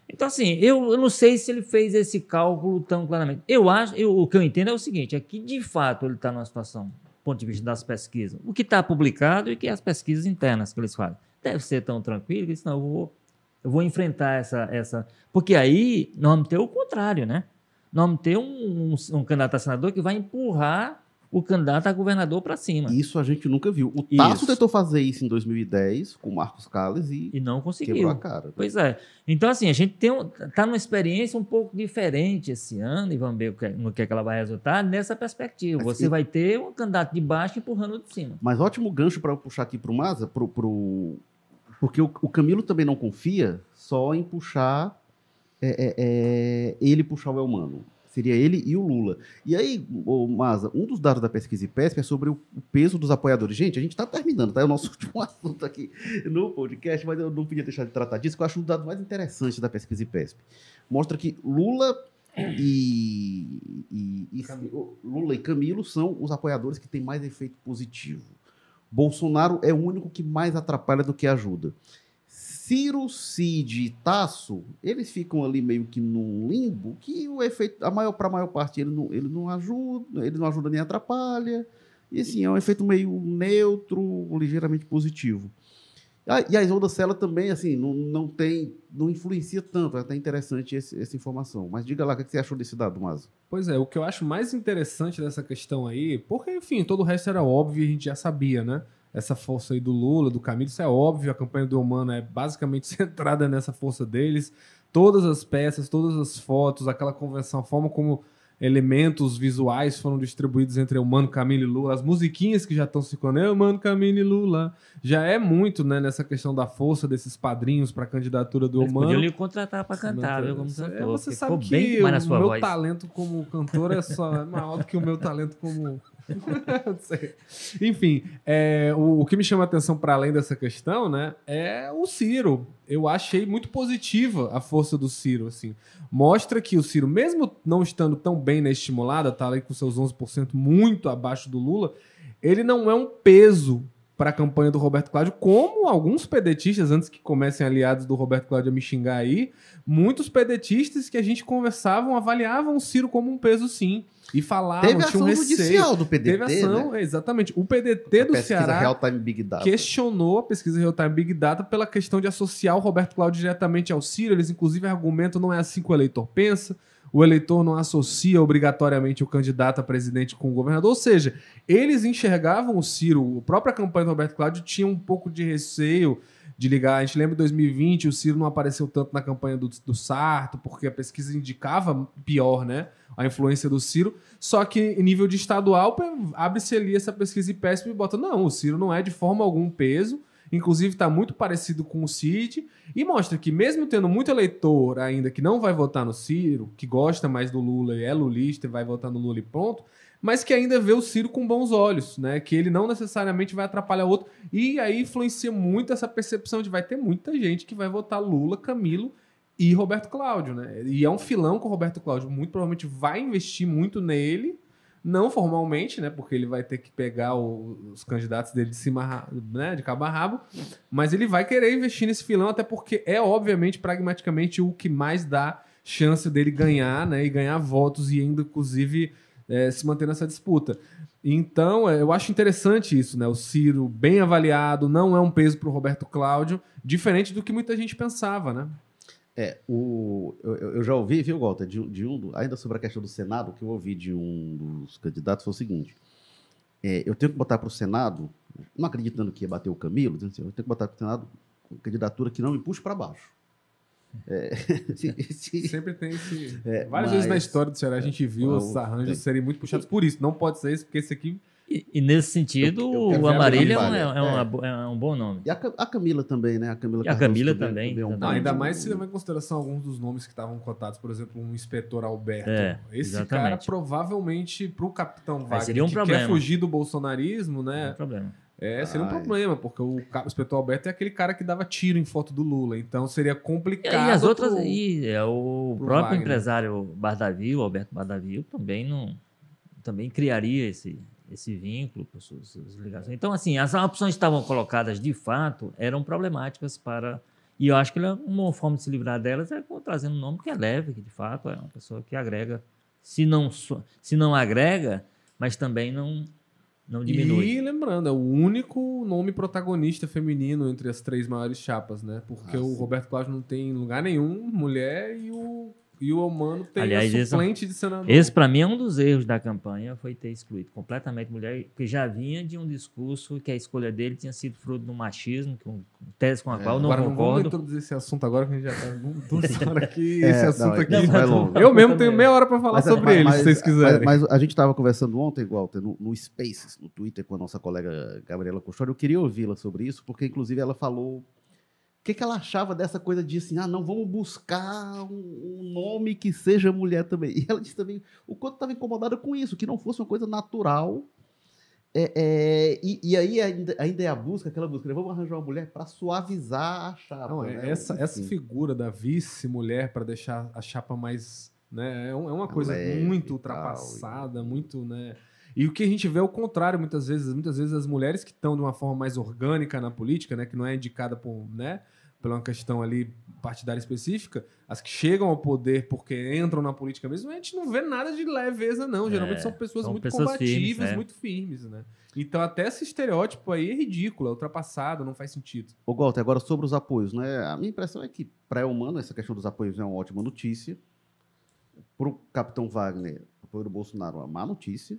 Então, assim, eu, eu não sei se ele fez esse cálculo tão claramente. Eu acho, eu, o que eu entendo é o seguinte: é que de fato ele está numa situação, do ponto de vista das pesquisas, o que está publicado e que as pesquisas internas que eles fazem. Deve ser tão tranquilo que, senão eu vou eu vou enfrentar essa. essa Porque aí nós vamos ter o contrário, né? Nós vamos ter um, um, um candidato a senador que vai empurrar o candidato a governador para cima. Isso a gente nunca viu. O Tasso tentou fazer isso em 2010 com o Marcos Calles e, e não conseguiu. Quebrou a cara. Pois é. Então, assim, a gente tem um, tá numa experiência um pouco diferente esse ano e vamos ver que, no que, é que ela vai resultar nessa perspectiva. Mas, Você e... vai ter um candidato de baixo empurrando de cima. Mas ótimo gancho para eu puxar aqui para o Maza, para o porque o, o Camilo também não confia só em puxar é, é, é, ele puxar o Elmano. Seria ele e o Lula. E aí, ô, Maza, um dos dados da pesquisa IPESP é sobre o, peso dos apoiadores. Gente, a gente está terminando, tá? É o nosso último assunto aqui no podcast, mas eu não podia deixar de tratar disso, que eu acho um dado mais interessante da pesquisa IPESP. Mostra que Lula e, e, e Lula e Camilo são os apoiadores que têm mais efeito positivo. Bolsonaro é o único que mais atrapalha do que ajuda. Ciro, Cid e Tasso, eles ficam ali meio que num limbo, que o efeito, a maior para a maior parte, ele não, ele não ajuda, ele não ajuda nem atrapalha. E assim, é um efeito meio neutro, ligeiramente positivo. Ah, E a Isolda Sela também, assim, não, não tem, não influencia tanto. É até interessante esse- essa informação. Mas diga lá, o que você achou desse dado, Mazo? Pois é, o que eu acho mais interessante dessa questão aí, porque, enfim, todo o resto era óbvio e a gente já sabia, né? Essa força aí do Lula, do Camilo, isso é óbvio, a campanha do Humano é basicamente centrada nessa força deles. Todas as peças, todas as fotos, aquela convenção, a forma como elementos visuais foram distribuídos entre Humano, Camilo e Lula, as musiquinhas que já estão circulando, é Humano, Camilo e Lula, já é muito, né, nessa questão da força desses padrinhos para a candidatura do Eles Humano. podiam lhe contratar para cantar, viu, como É, cantor. você porque sabe que o meu voz. talento como cantor é só é maior do que o meu talento como. Não sei. Enfim, é, o, o que me chama a atenção para além dessa questão, né, é o Ciro. Eu achei muito positiva a força do Ciro, assim. Mostra que o Ciro, mesmo não estando tão bem na estimulada, tá ali com seus 11% muito abaixo do Lula, ele não é um peso para a campanha do Roberto Cláudio, como alguns pedetistas, antes que comecem aliados do Roberto Cláudio a me xingar aí, muitos pedetistas que a gente conversavam avaliavam o Ciro como um peso sim. E falavam, Teve ação receio. judicial do PDT, Teve ação, né? exatamente. O PDT A do Ceará Real Time Big Data. questionou a pesquisa Real Time Big Data pela questão de associar o Roberto Cláudio diretamente ao Ciro. Eles, inclusive, argumentam não é assim que o eleitor pensa. O eleitor não associa obrigatoriamente o candidato a presidente com o governador. Ou seja, eles enxergavam o Ciro, a própria campanha do Roberto Cláudio tinha um pouco de receio de ligar. A gente lembra em 2020, o Ciro não apareceu tanto na campanha do, do Sarto, porque a pesquisa indicava pior, né? A influência do Ciro. Só que em nível de estadual, abre-se ali essa pesquisa e péssima e bota, não, o Ciro não é de forma algum peso. Inclusive, está muito parecido com o Cid. E mostra que, mesmo tendo muito eleitor ainda que não vai votar no Ciro, que gosta mais do Lula e é lulista e vai votar no Lula e ponto, mas que ainda vê o Ciro com bons olhos, né? Que ele não necessariamente vai atrapalhar outro. E aí influencia muito essa percepção de vai ter muita gente que vai votar Lula, Camilo e Roberto Cláudio, né? E é um filão com o Roberto Cláudio. Muito provavelmente vai investir muito nele, não formalmente, né? Porque ele vai ter que pegar o- os candidatos dele de cima, né? De cabo a rabo. Mas ele vai querer investir nesse filão, até porque é, obviamente, pragmaticamente, o que mais dá chance dele ganhar, né? E ganhar votos e ainda, inclusive, eh, se manter nessa disputa. Então, eh, eu acho interessante isso, né? O Ciro bem avaliado, não é um peso para o Roberto Cláudio, diferente do que muita gente pensava, né? É, o, eu, eu já ouvi, viu, Walter, de, de um, ainda sobre a questão do Senado, o que eu ouvi de um dos candidatos foi o seguinte: é, eu tenho que botar para o Senado, não acreditando que ia bater o Camilo, assim, eu tenho que botar para o Senado uma candidatura que não me puxe para baixo. É, se- se- Sempre tem esse. É, Várias vezes na mas- história do Ceará a gente viu É, os o- arranjos é. serem muito puxados por isso. Não pode ser isso, porque esse aqui. E, e nesse sentido, Eu- eu quero o ver a Amarilha é, um- é É. bo- é um bom nome. E a, a Camila também, né? A Camila, E a Camila também, é um também. bom ainda nome. mais se levar em consideração alguns dos nomes que estavam cotados, por exemplo, um inspetor Alberto. É, Esse exatamente. cara provavelmente, pro capitão Wagner, seria um que problema. quer fugir do bolsonarismo, Não tem né? problema. É, seria um Ai. problema, porque o, o inspetor Alberto é aquele cara que dava tiro em foto do Lula. Então seria complicado. e as outras, pro- e é, o próprio Wagner. empresário Bardavil, Alberto Bardavil, também não também criaria esse, esse vínculo suas, ligações. Então, assim, as opções que estavam colocadas de fato eram problemáticas para. E eu acho que uma forma de se livrar delas é trazendo um nome que é leve, que de fato é uma pessoa que agrega. Se não, se não agrega, mas também não, não diminui. E lembrando, é o único nome protagonista feminino entre as três maiores chapas, né? Porque Ah, o. Roberto Cláudio não tem em lugar nenhum mulher e o, e o Humano tem Aliás, a esse- suplente de senador. Esse, para mim, é um dos erros da campanha, foi ter excluído completamente mulher, que já vinha de um discurso que a escolha dele tinha sido fruto do machismo, que um, tese com a qual eu não É, Agora não vamos concordo. introduzir esse assunto agora, que a gente já tá duas horas aqui. É, esse não, assunto é- aqui. Não, vai longe. Eu mesmo tenho meia hora pra falar Mas- sobre mas- ele, mas- se vocês quiserem. Mas, mas a gente estava conversando ontem, Walter, no, no Spaces, no Twitter, com a nossa colega Gabriela Custódio. Eu queria ouvi-la sobre isso, porque, inclusive, ela falou que, que ela achava dessa coisa de assim, ah, não, vamos buscar um, um nome que seja mulher também. E ela disse também o quanto estava incomodada com isso, que não fosse uma coisa natural. É, é, e, e aí ainda, ainda é a busca, aquela busca, né? vamos arranjar uma mulher para suavizar a chapa. Não, é né? essa, essa figura da vice-mulher para deixar a chapa mais. Né, é, é uma coisa Leve muito tal, ultrapassada, muito. Né, e o que a gente vê é o contrário, muitas vezes. Muitas vezes as mulheres que estão de uma forma mais orgânica na política, né, que não é indicada por, né, pela uma questão ali partidária específica, as que chegam ao poder porque entram na política mesmo, a gente não vê nada de leveza, não. Geralmente É, são pessoas são muito pessoas combativas, firmes, é. muito firmes, né? Então até esse estereótipo aí é ridículo, é ultrapassado, não faz sentido. Ô, Walter, agora sobre os apoios, né? A minha impressão é que, para Humano, essa questão dos apoios é uma ótima notícia. Para o Capitão Wagner, apoio do Bolsonaro é uma má notícia.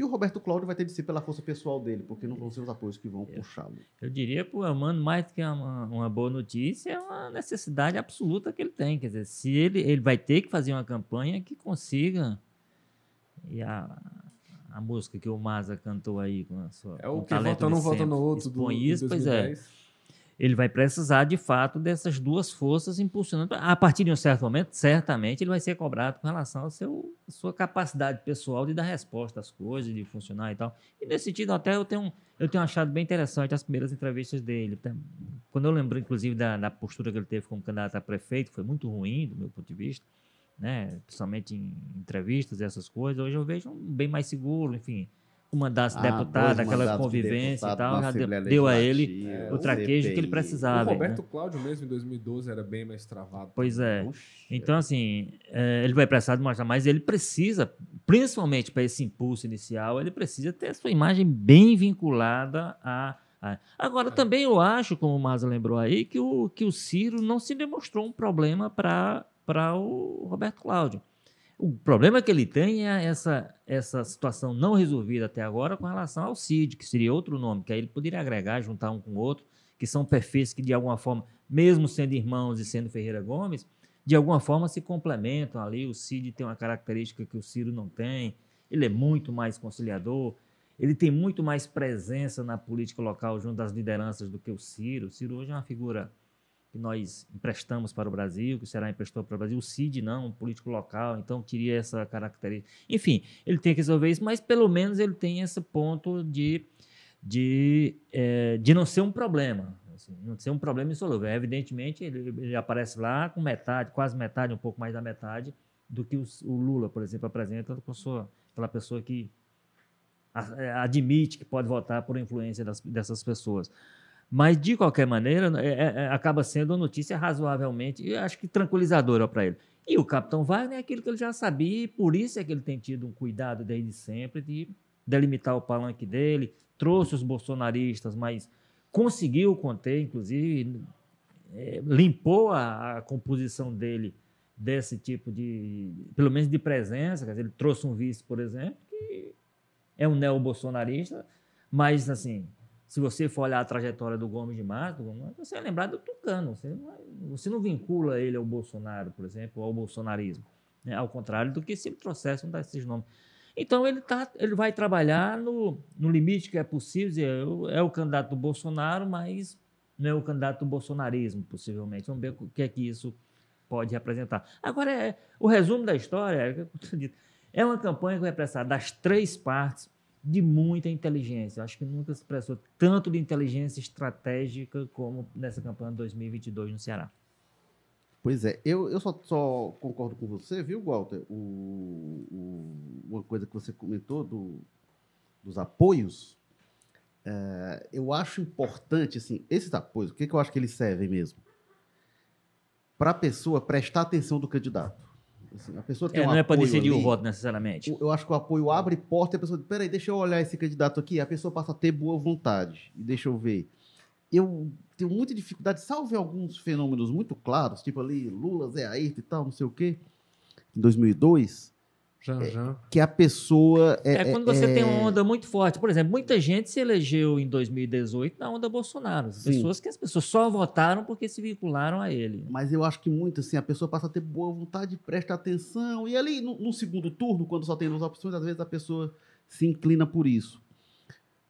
E o Roberto Cláudio vai ter de ser pela força pessoal dele, porque não vão ser os apoios que vão puxá-lo. Eu diria para o Amando, mais do que uma, uma boa notícia, é uma necessidade absoluta que ele tem. Quer dizer, se ele, ele vai ter que fazer uma campanha que consiga. E a, a música que o Maza cantou aí com a sua. É o que vota de um, vota no outro do, expõe do isso, pois é. 2010. Ele vai precisar, de fato, dessas duas forças impulsionando. A partir de um certo momento, certamente, ele vai ser cobrado com relação à sua capacidade pessoal de dar resposta às coisas, de funcionar e tal. E nesse sentido, até eu tenho, eu tenho achado bem interessante as primeiras entrevistas dele. Quando eu lembro, inclusive, da, da postura que ele teve como candidato a prefeito, foi muito ruim, do meu ponto de vista, né? principalmente em entrevistas e essas coisas. Hoje eu vejo um bem mais seguro, enfim. O mandato Ah, deputado, dois aquela de convivência e tal, já deu, a ele Legislativa, o traquejo que ele CPI. precisava. o né? Roberto Cláudio mesmo em 2012 era bem mais travado. Pois é. Então, assim, é, ele vai precisar de mostrar, mas ele precisa, principalmente para esse impulso inicial, ele precisa ter a sua imagem bem vinculada a. a- Agora, também eu acho, como o Maza lembrou aí, que o, que o Ciro não se demonstrou um problema para o Roberto Cláudio. O problema que ele tem é essa, essa situação não resolvida até agora com relação ao CID, que seria outro nome, que aí ele poderia agregar, juntar um com o outro, que são perfis que, de alguma forma, mesmo sendo irmãos e sendo Ferreira Gomes, de alguma forma se complementam ali. O Cid tem uma característica que o Ciro não tem, ele é muito mais conciliador, ele tem muito mais presença na política local junto das lideranças do que o Ciro. O Ciro hoje é uma figura que nós emprestamos para o Brasil, que o Ceará emprestou para o Brasil. O Cid não, um político local, então queria essa característica. Enfim, ele tem que resolver isso, mas pelo menos ele tem esse ponto de, de, eh, de não ser um problema. assim, não ser um problema insolúvel. Evidentemente, ele, ele aparece lá com metade, quase metade, um pouco mais da metade, do que o, o Lula, por exemplo, apresenta com sua, aquela pessoa que é, admite que pode votar por influência das- dessas pessoas. Mas, de qualquer maneira, é- é- é- acaba sendo uma notícia razoavelmente, eu acho que tranquilizadora para ele. E o Capitão Wagner é aquilo que ele já sabia, e por isso é que ele tem tido um cuidado desde sempre de delimitar o palanque dele, trouxe os bolsonaristas, mas conseguiu conter, inclusive, eh, limpou a, a composição dele desse tipo de, pelo menos de presença, quer dizer, ele trouxe um vice, por exemplo, que é um neo-bolsonarista, mas, assim, se você for olhar a trajetória do Gomes de Mato, você vai lembrar do Tucano, você não, você não vincula ele ao Bolsonaro, por exemplo, ou ao bolsonarismo, né? ao contrário do que se ele trouxesse um desses nomes. Então ele, tá, ele vai trabalhar no, no limite que é possível, eu- é o candidato do Bolsonaro, mas não é o candidato do bolsonarismo, possivelmente. Vamos ver o que é que isso pode representar. Agora, é, o resumo da história é, é uma campanha que vai precisar das três partes de muita inteligência. Acho que nunca se prestou tanto de inteligência estratégica como nessa campanha de 2022 no Ceará. Pois é, eu, eu só, só concordo com você, viu, Walter? O, o- uma coisa que você comentou do, dos apoios, é, eu acho importante, assim, esses apoios, o que, que eu acho que eles servem mesmo? Para a pessoa prestar atenção do candidato. Assim, a pessoa tem É, um não é para decidir o ali, voto necessariamente. o- Eu acho que o apoio abre porta e a pessoa diz, peraí, deixa eu olhar esse candidato aqui. A pessoa passa a ter boa vontade. E deixa eu ver. Eu tenho muita dificuldade, salvo alguns fenômenos muito claros, tipo ali, Lula, Zé Ayrton e tal, não sei o quê, em 2002, Jean. que a pessoa... É, É, quando você é- tem uma onda muito forte. Por exemplo, muita gente se elegeu em 2018 na onda Bolsonaro. As Sim. pessoas que as pessoas só votaram porque se vincularam a ele. Mas eu acho que muito assim, a pessoa passa a ter boa vontade, presta atenção. E ali, no, no segundo turno, quando só tem duas opções, às vezes a pessoa se inclina por isso.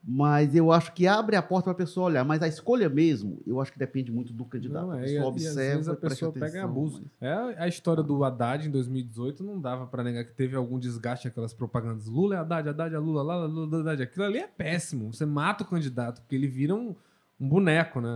Mas eu acho que abre a porta para a pessoa olhar. Mas a escolha mesmo, eu acho que depende muito do candidato. Não, a é, pessoa e, e às observa, vezes a presta pessoa pega atenção, abusa. mas- É a história do Haddad em 2018, não dava pra negar que teve algum desgaste aquelas propagandas. Lula é Haddad, Haddad é Lula, Lula, Lula, Haddad. Aquilo ali é péssimo. Você mata o candidato, porque ele vira um, um boneco, né?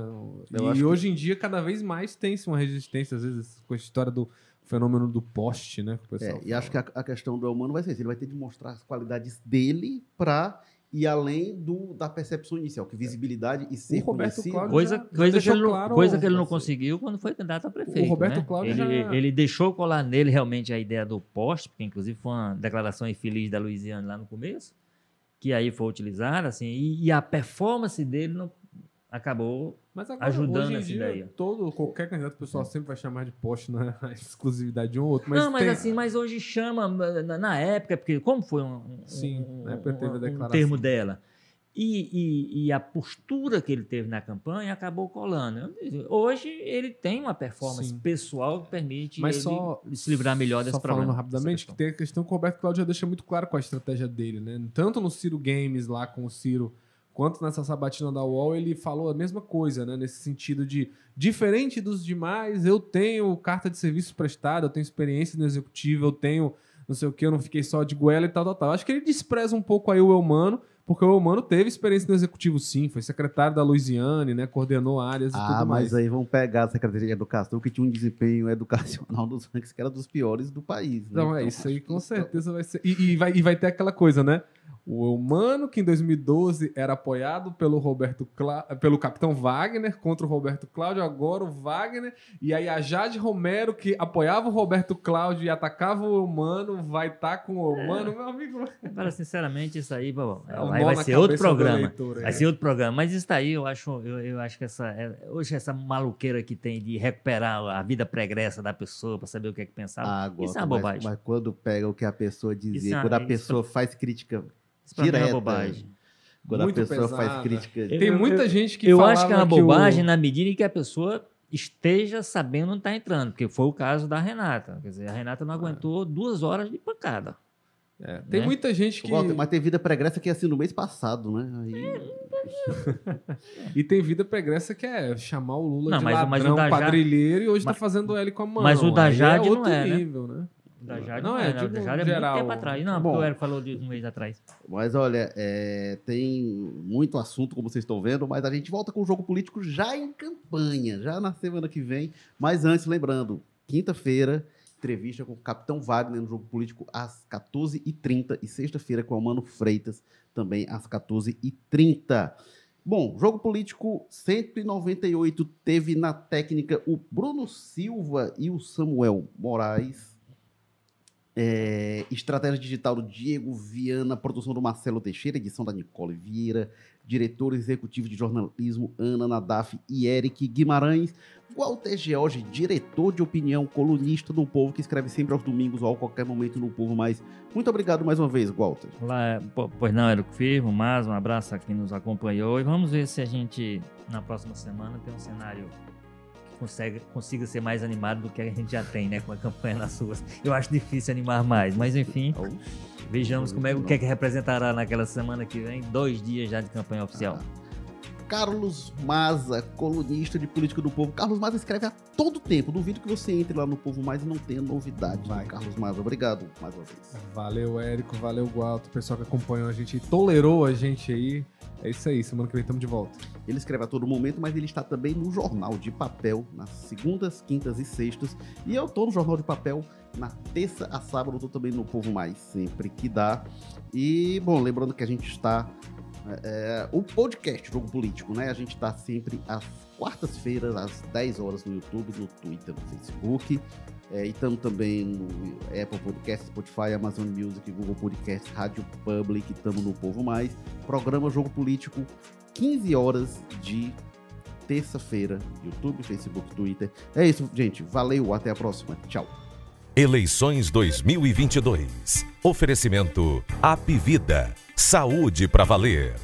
Eu E que- hoje em dia, cada vez mais tem-se uma resistência, às vezes, com a história do fenômeno do poste, né? Que o pessoal É, e acho que a, a questão do humano vai ser isso. Ele vai ter de mostrar as qualidades dele para e além do, da percepção inicial, que visibilidade e ser O Roberto conhecido. Coisa, já- já coisa, que, ele não, claro coisa que ele não conseguiu quando foi candidato a prefeito. Roberto né? Cláudio ele, já- ele deixou colar nele realmente a ideia do poste, porque inclusive foi uma declaração infeliz da Luiziane lá no começo, que aí foi utilizada, assim, e, e a performance dele não acabou. Mas agora, Ajudando essa dia, ideia. todo, qualquer candidato, o pessoal sempre vai chamar de poste na exclusividade de um ou outro. Mas não, mas tem- assim, mas hoje chama, na, na época, porque como foi um, um- Sim, um- na época teve a um- um declaração. termo dela, e, e- e a postura que ele teve na campanha acabou colando. Hoje ele tem uma performance Sim. pessoal que permite Mas só, se livrar melhor desse só problema. falando rapidamente, que tem a questão que o Roberto Cláudio já deixa muito claro com a estratégia dele, né? Tanto no Ciro Games lá com o Ciro, quanto nessa sabatina da UOL, ele falou a mesma coisa, né? Nesse sentido de, diferente dos demais, eu tenho carta de serviço prestado, eu tenho experiência no executivo, eu tenho não sei o que, eu não fiquei só de goela e tal, tal, tal. Acho que ele despreza um pouco aí o Eumano, porque o Eumano teve experiência no executivo sim, foi secretário da Luiziane, né? Coordenou áreas e Ah, tudo mas mais. aí vão pegar a Secretaria de Educação, que tinha um desempenho educacional dos ranks que era dos piores do país. né? Não, é Então, isso aí com que- certeza vai ser. E, e vai, e vai ter aquela coisa, né? O Eumano, que em 2012 era apoiado pelo Roberto Clá- pelo Capitão Wagner contra o Roberto Cláudio, agora o Wagner, e aí a Jade Romero, que apoiava o Roberto Cláudio e atacava o Eumano, vai estar com o Eumano, meu amigo. Agora, sinceramente, isso aí, bom, É um vai, nó vai ser outro programa. eleitor, é. Vai ser outro programa. Mas isso daí, eu acho, eu, eu acho que essa. é- hoje, essa maluqueira que tem de recuperar a vida pregressa da pessoa para saber o que é que pensava. Ah, isso gosto, é uma mas- bobagem. Mas, quando pega o que a pessoa Isso dizia, é- quando a isso pessoa faz crítica, Isso pra mim é direta, bobagem. quando Muito a pessoa faz pesada. crítica. Eu- Tem muita gente que eu acho que é uma que o- bobagem na medida em que a pessoa esteja sabendo onde está entrando, porque foi o caso da Renata. Quer dizer, a Renata não aguentou duas horas de pancada. É, tem né? muita gente que. Walter, Mas tem vida pregressa que é assim no mês passado, né? Aí, E tem vida pregressa que é chamar o Lula Não, de mas- ladrão, mas o quadrilheiro e hoje Mas- tá fazendo L com a mão. mas o da Aí Jade é não outro é, né? nível, né? Da Jade Não, não, é, é, não, digo da Jade é geral. muito tempo atrás. Não, Bom. porque o Eric falou de um mês atrás. Mas olha, é, tem muito assunto, como vocês estão vendo, mas a gente volta com o jogo político já em campanha, já na semana que vem. Mas antes, lembrando, quinta-feira, entrevista com o Capitão Wagner no jogo político às 14h30 e sexta-feira com o Mano Freitas também às 14h30. Bom, jogo político 198 teve na técnica o Bruno Silva e o Samuel Moraes. É, estratégia digital do Diego Viana, produção do Marcelo Teixeira, edição da Nicole Vieira, diretor executivo de jornalismo Ana Nadaf e Eric Guimarães, Walter George, diretor de opinião, colunista do Povo, que escreve sempre aos domingos ou a qualquer momento no Povo Mais. Muito obrigado mais uma vez, Walter. Lá, po- pois não, Érico Firmo, mais um abraço a quem nos acompanhou e vamos ver se a gente, na próxima semana, tem um cenário consegue, consiga ser mais animado do que a gente já tem, né, com a campanha nas ruas. Eu acho difícil animar mais, mas enfim, vejamos como é, o que é que representará naquela semana que vem, dois dias já de campanha oficial. Carlos Maza, colunista de política do povo. Carlos Maza escreve a todo tempo. Duvido que você entre lá no Povo Mais e não tenha novidade. Vai. Carlos Maza, obrigado mais uma vez. Valeu, Érico. Valeu, Gualto. O pessoal que acompanhou a gente e tolerou a gente aí. É isso aí. Semana que vem estamos de volta. Ele escreve a todo momento, mas ele está também no Jornal de Papel, nas segundas, quintas e sextas. E eu tô no Jornal de Papel na terça a sábado, eu tô também no Povo Mais, sempre que dá. E, bom, lembrando que a gente está. É, o podcast Jogo Político, né? A gente está sempre às quartas-feiras, às 10 horas no YouTube, no Twitter, no Facebook. É, e estamos também no Apple Podcast, Spotify, Amazon Music, Google Podcast, Rádio Public, estamos no Povo Mais. Programa Jogo Político, 15 horas de terça-feira. YouTube, Facebook, Twitter. É isso, gente. Valeu, até a próxima. Tchau. Eleições 2022. Oferecimento Apivida. Saúde para valer.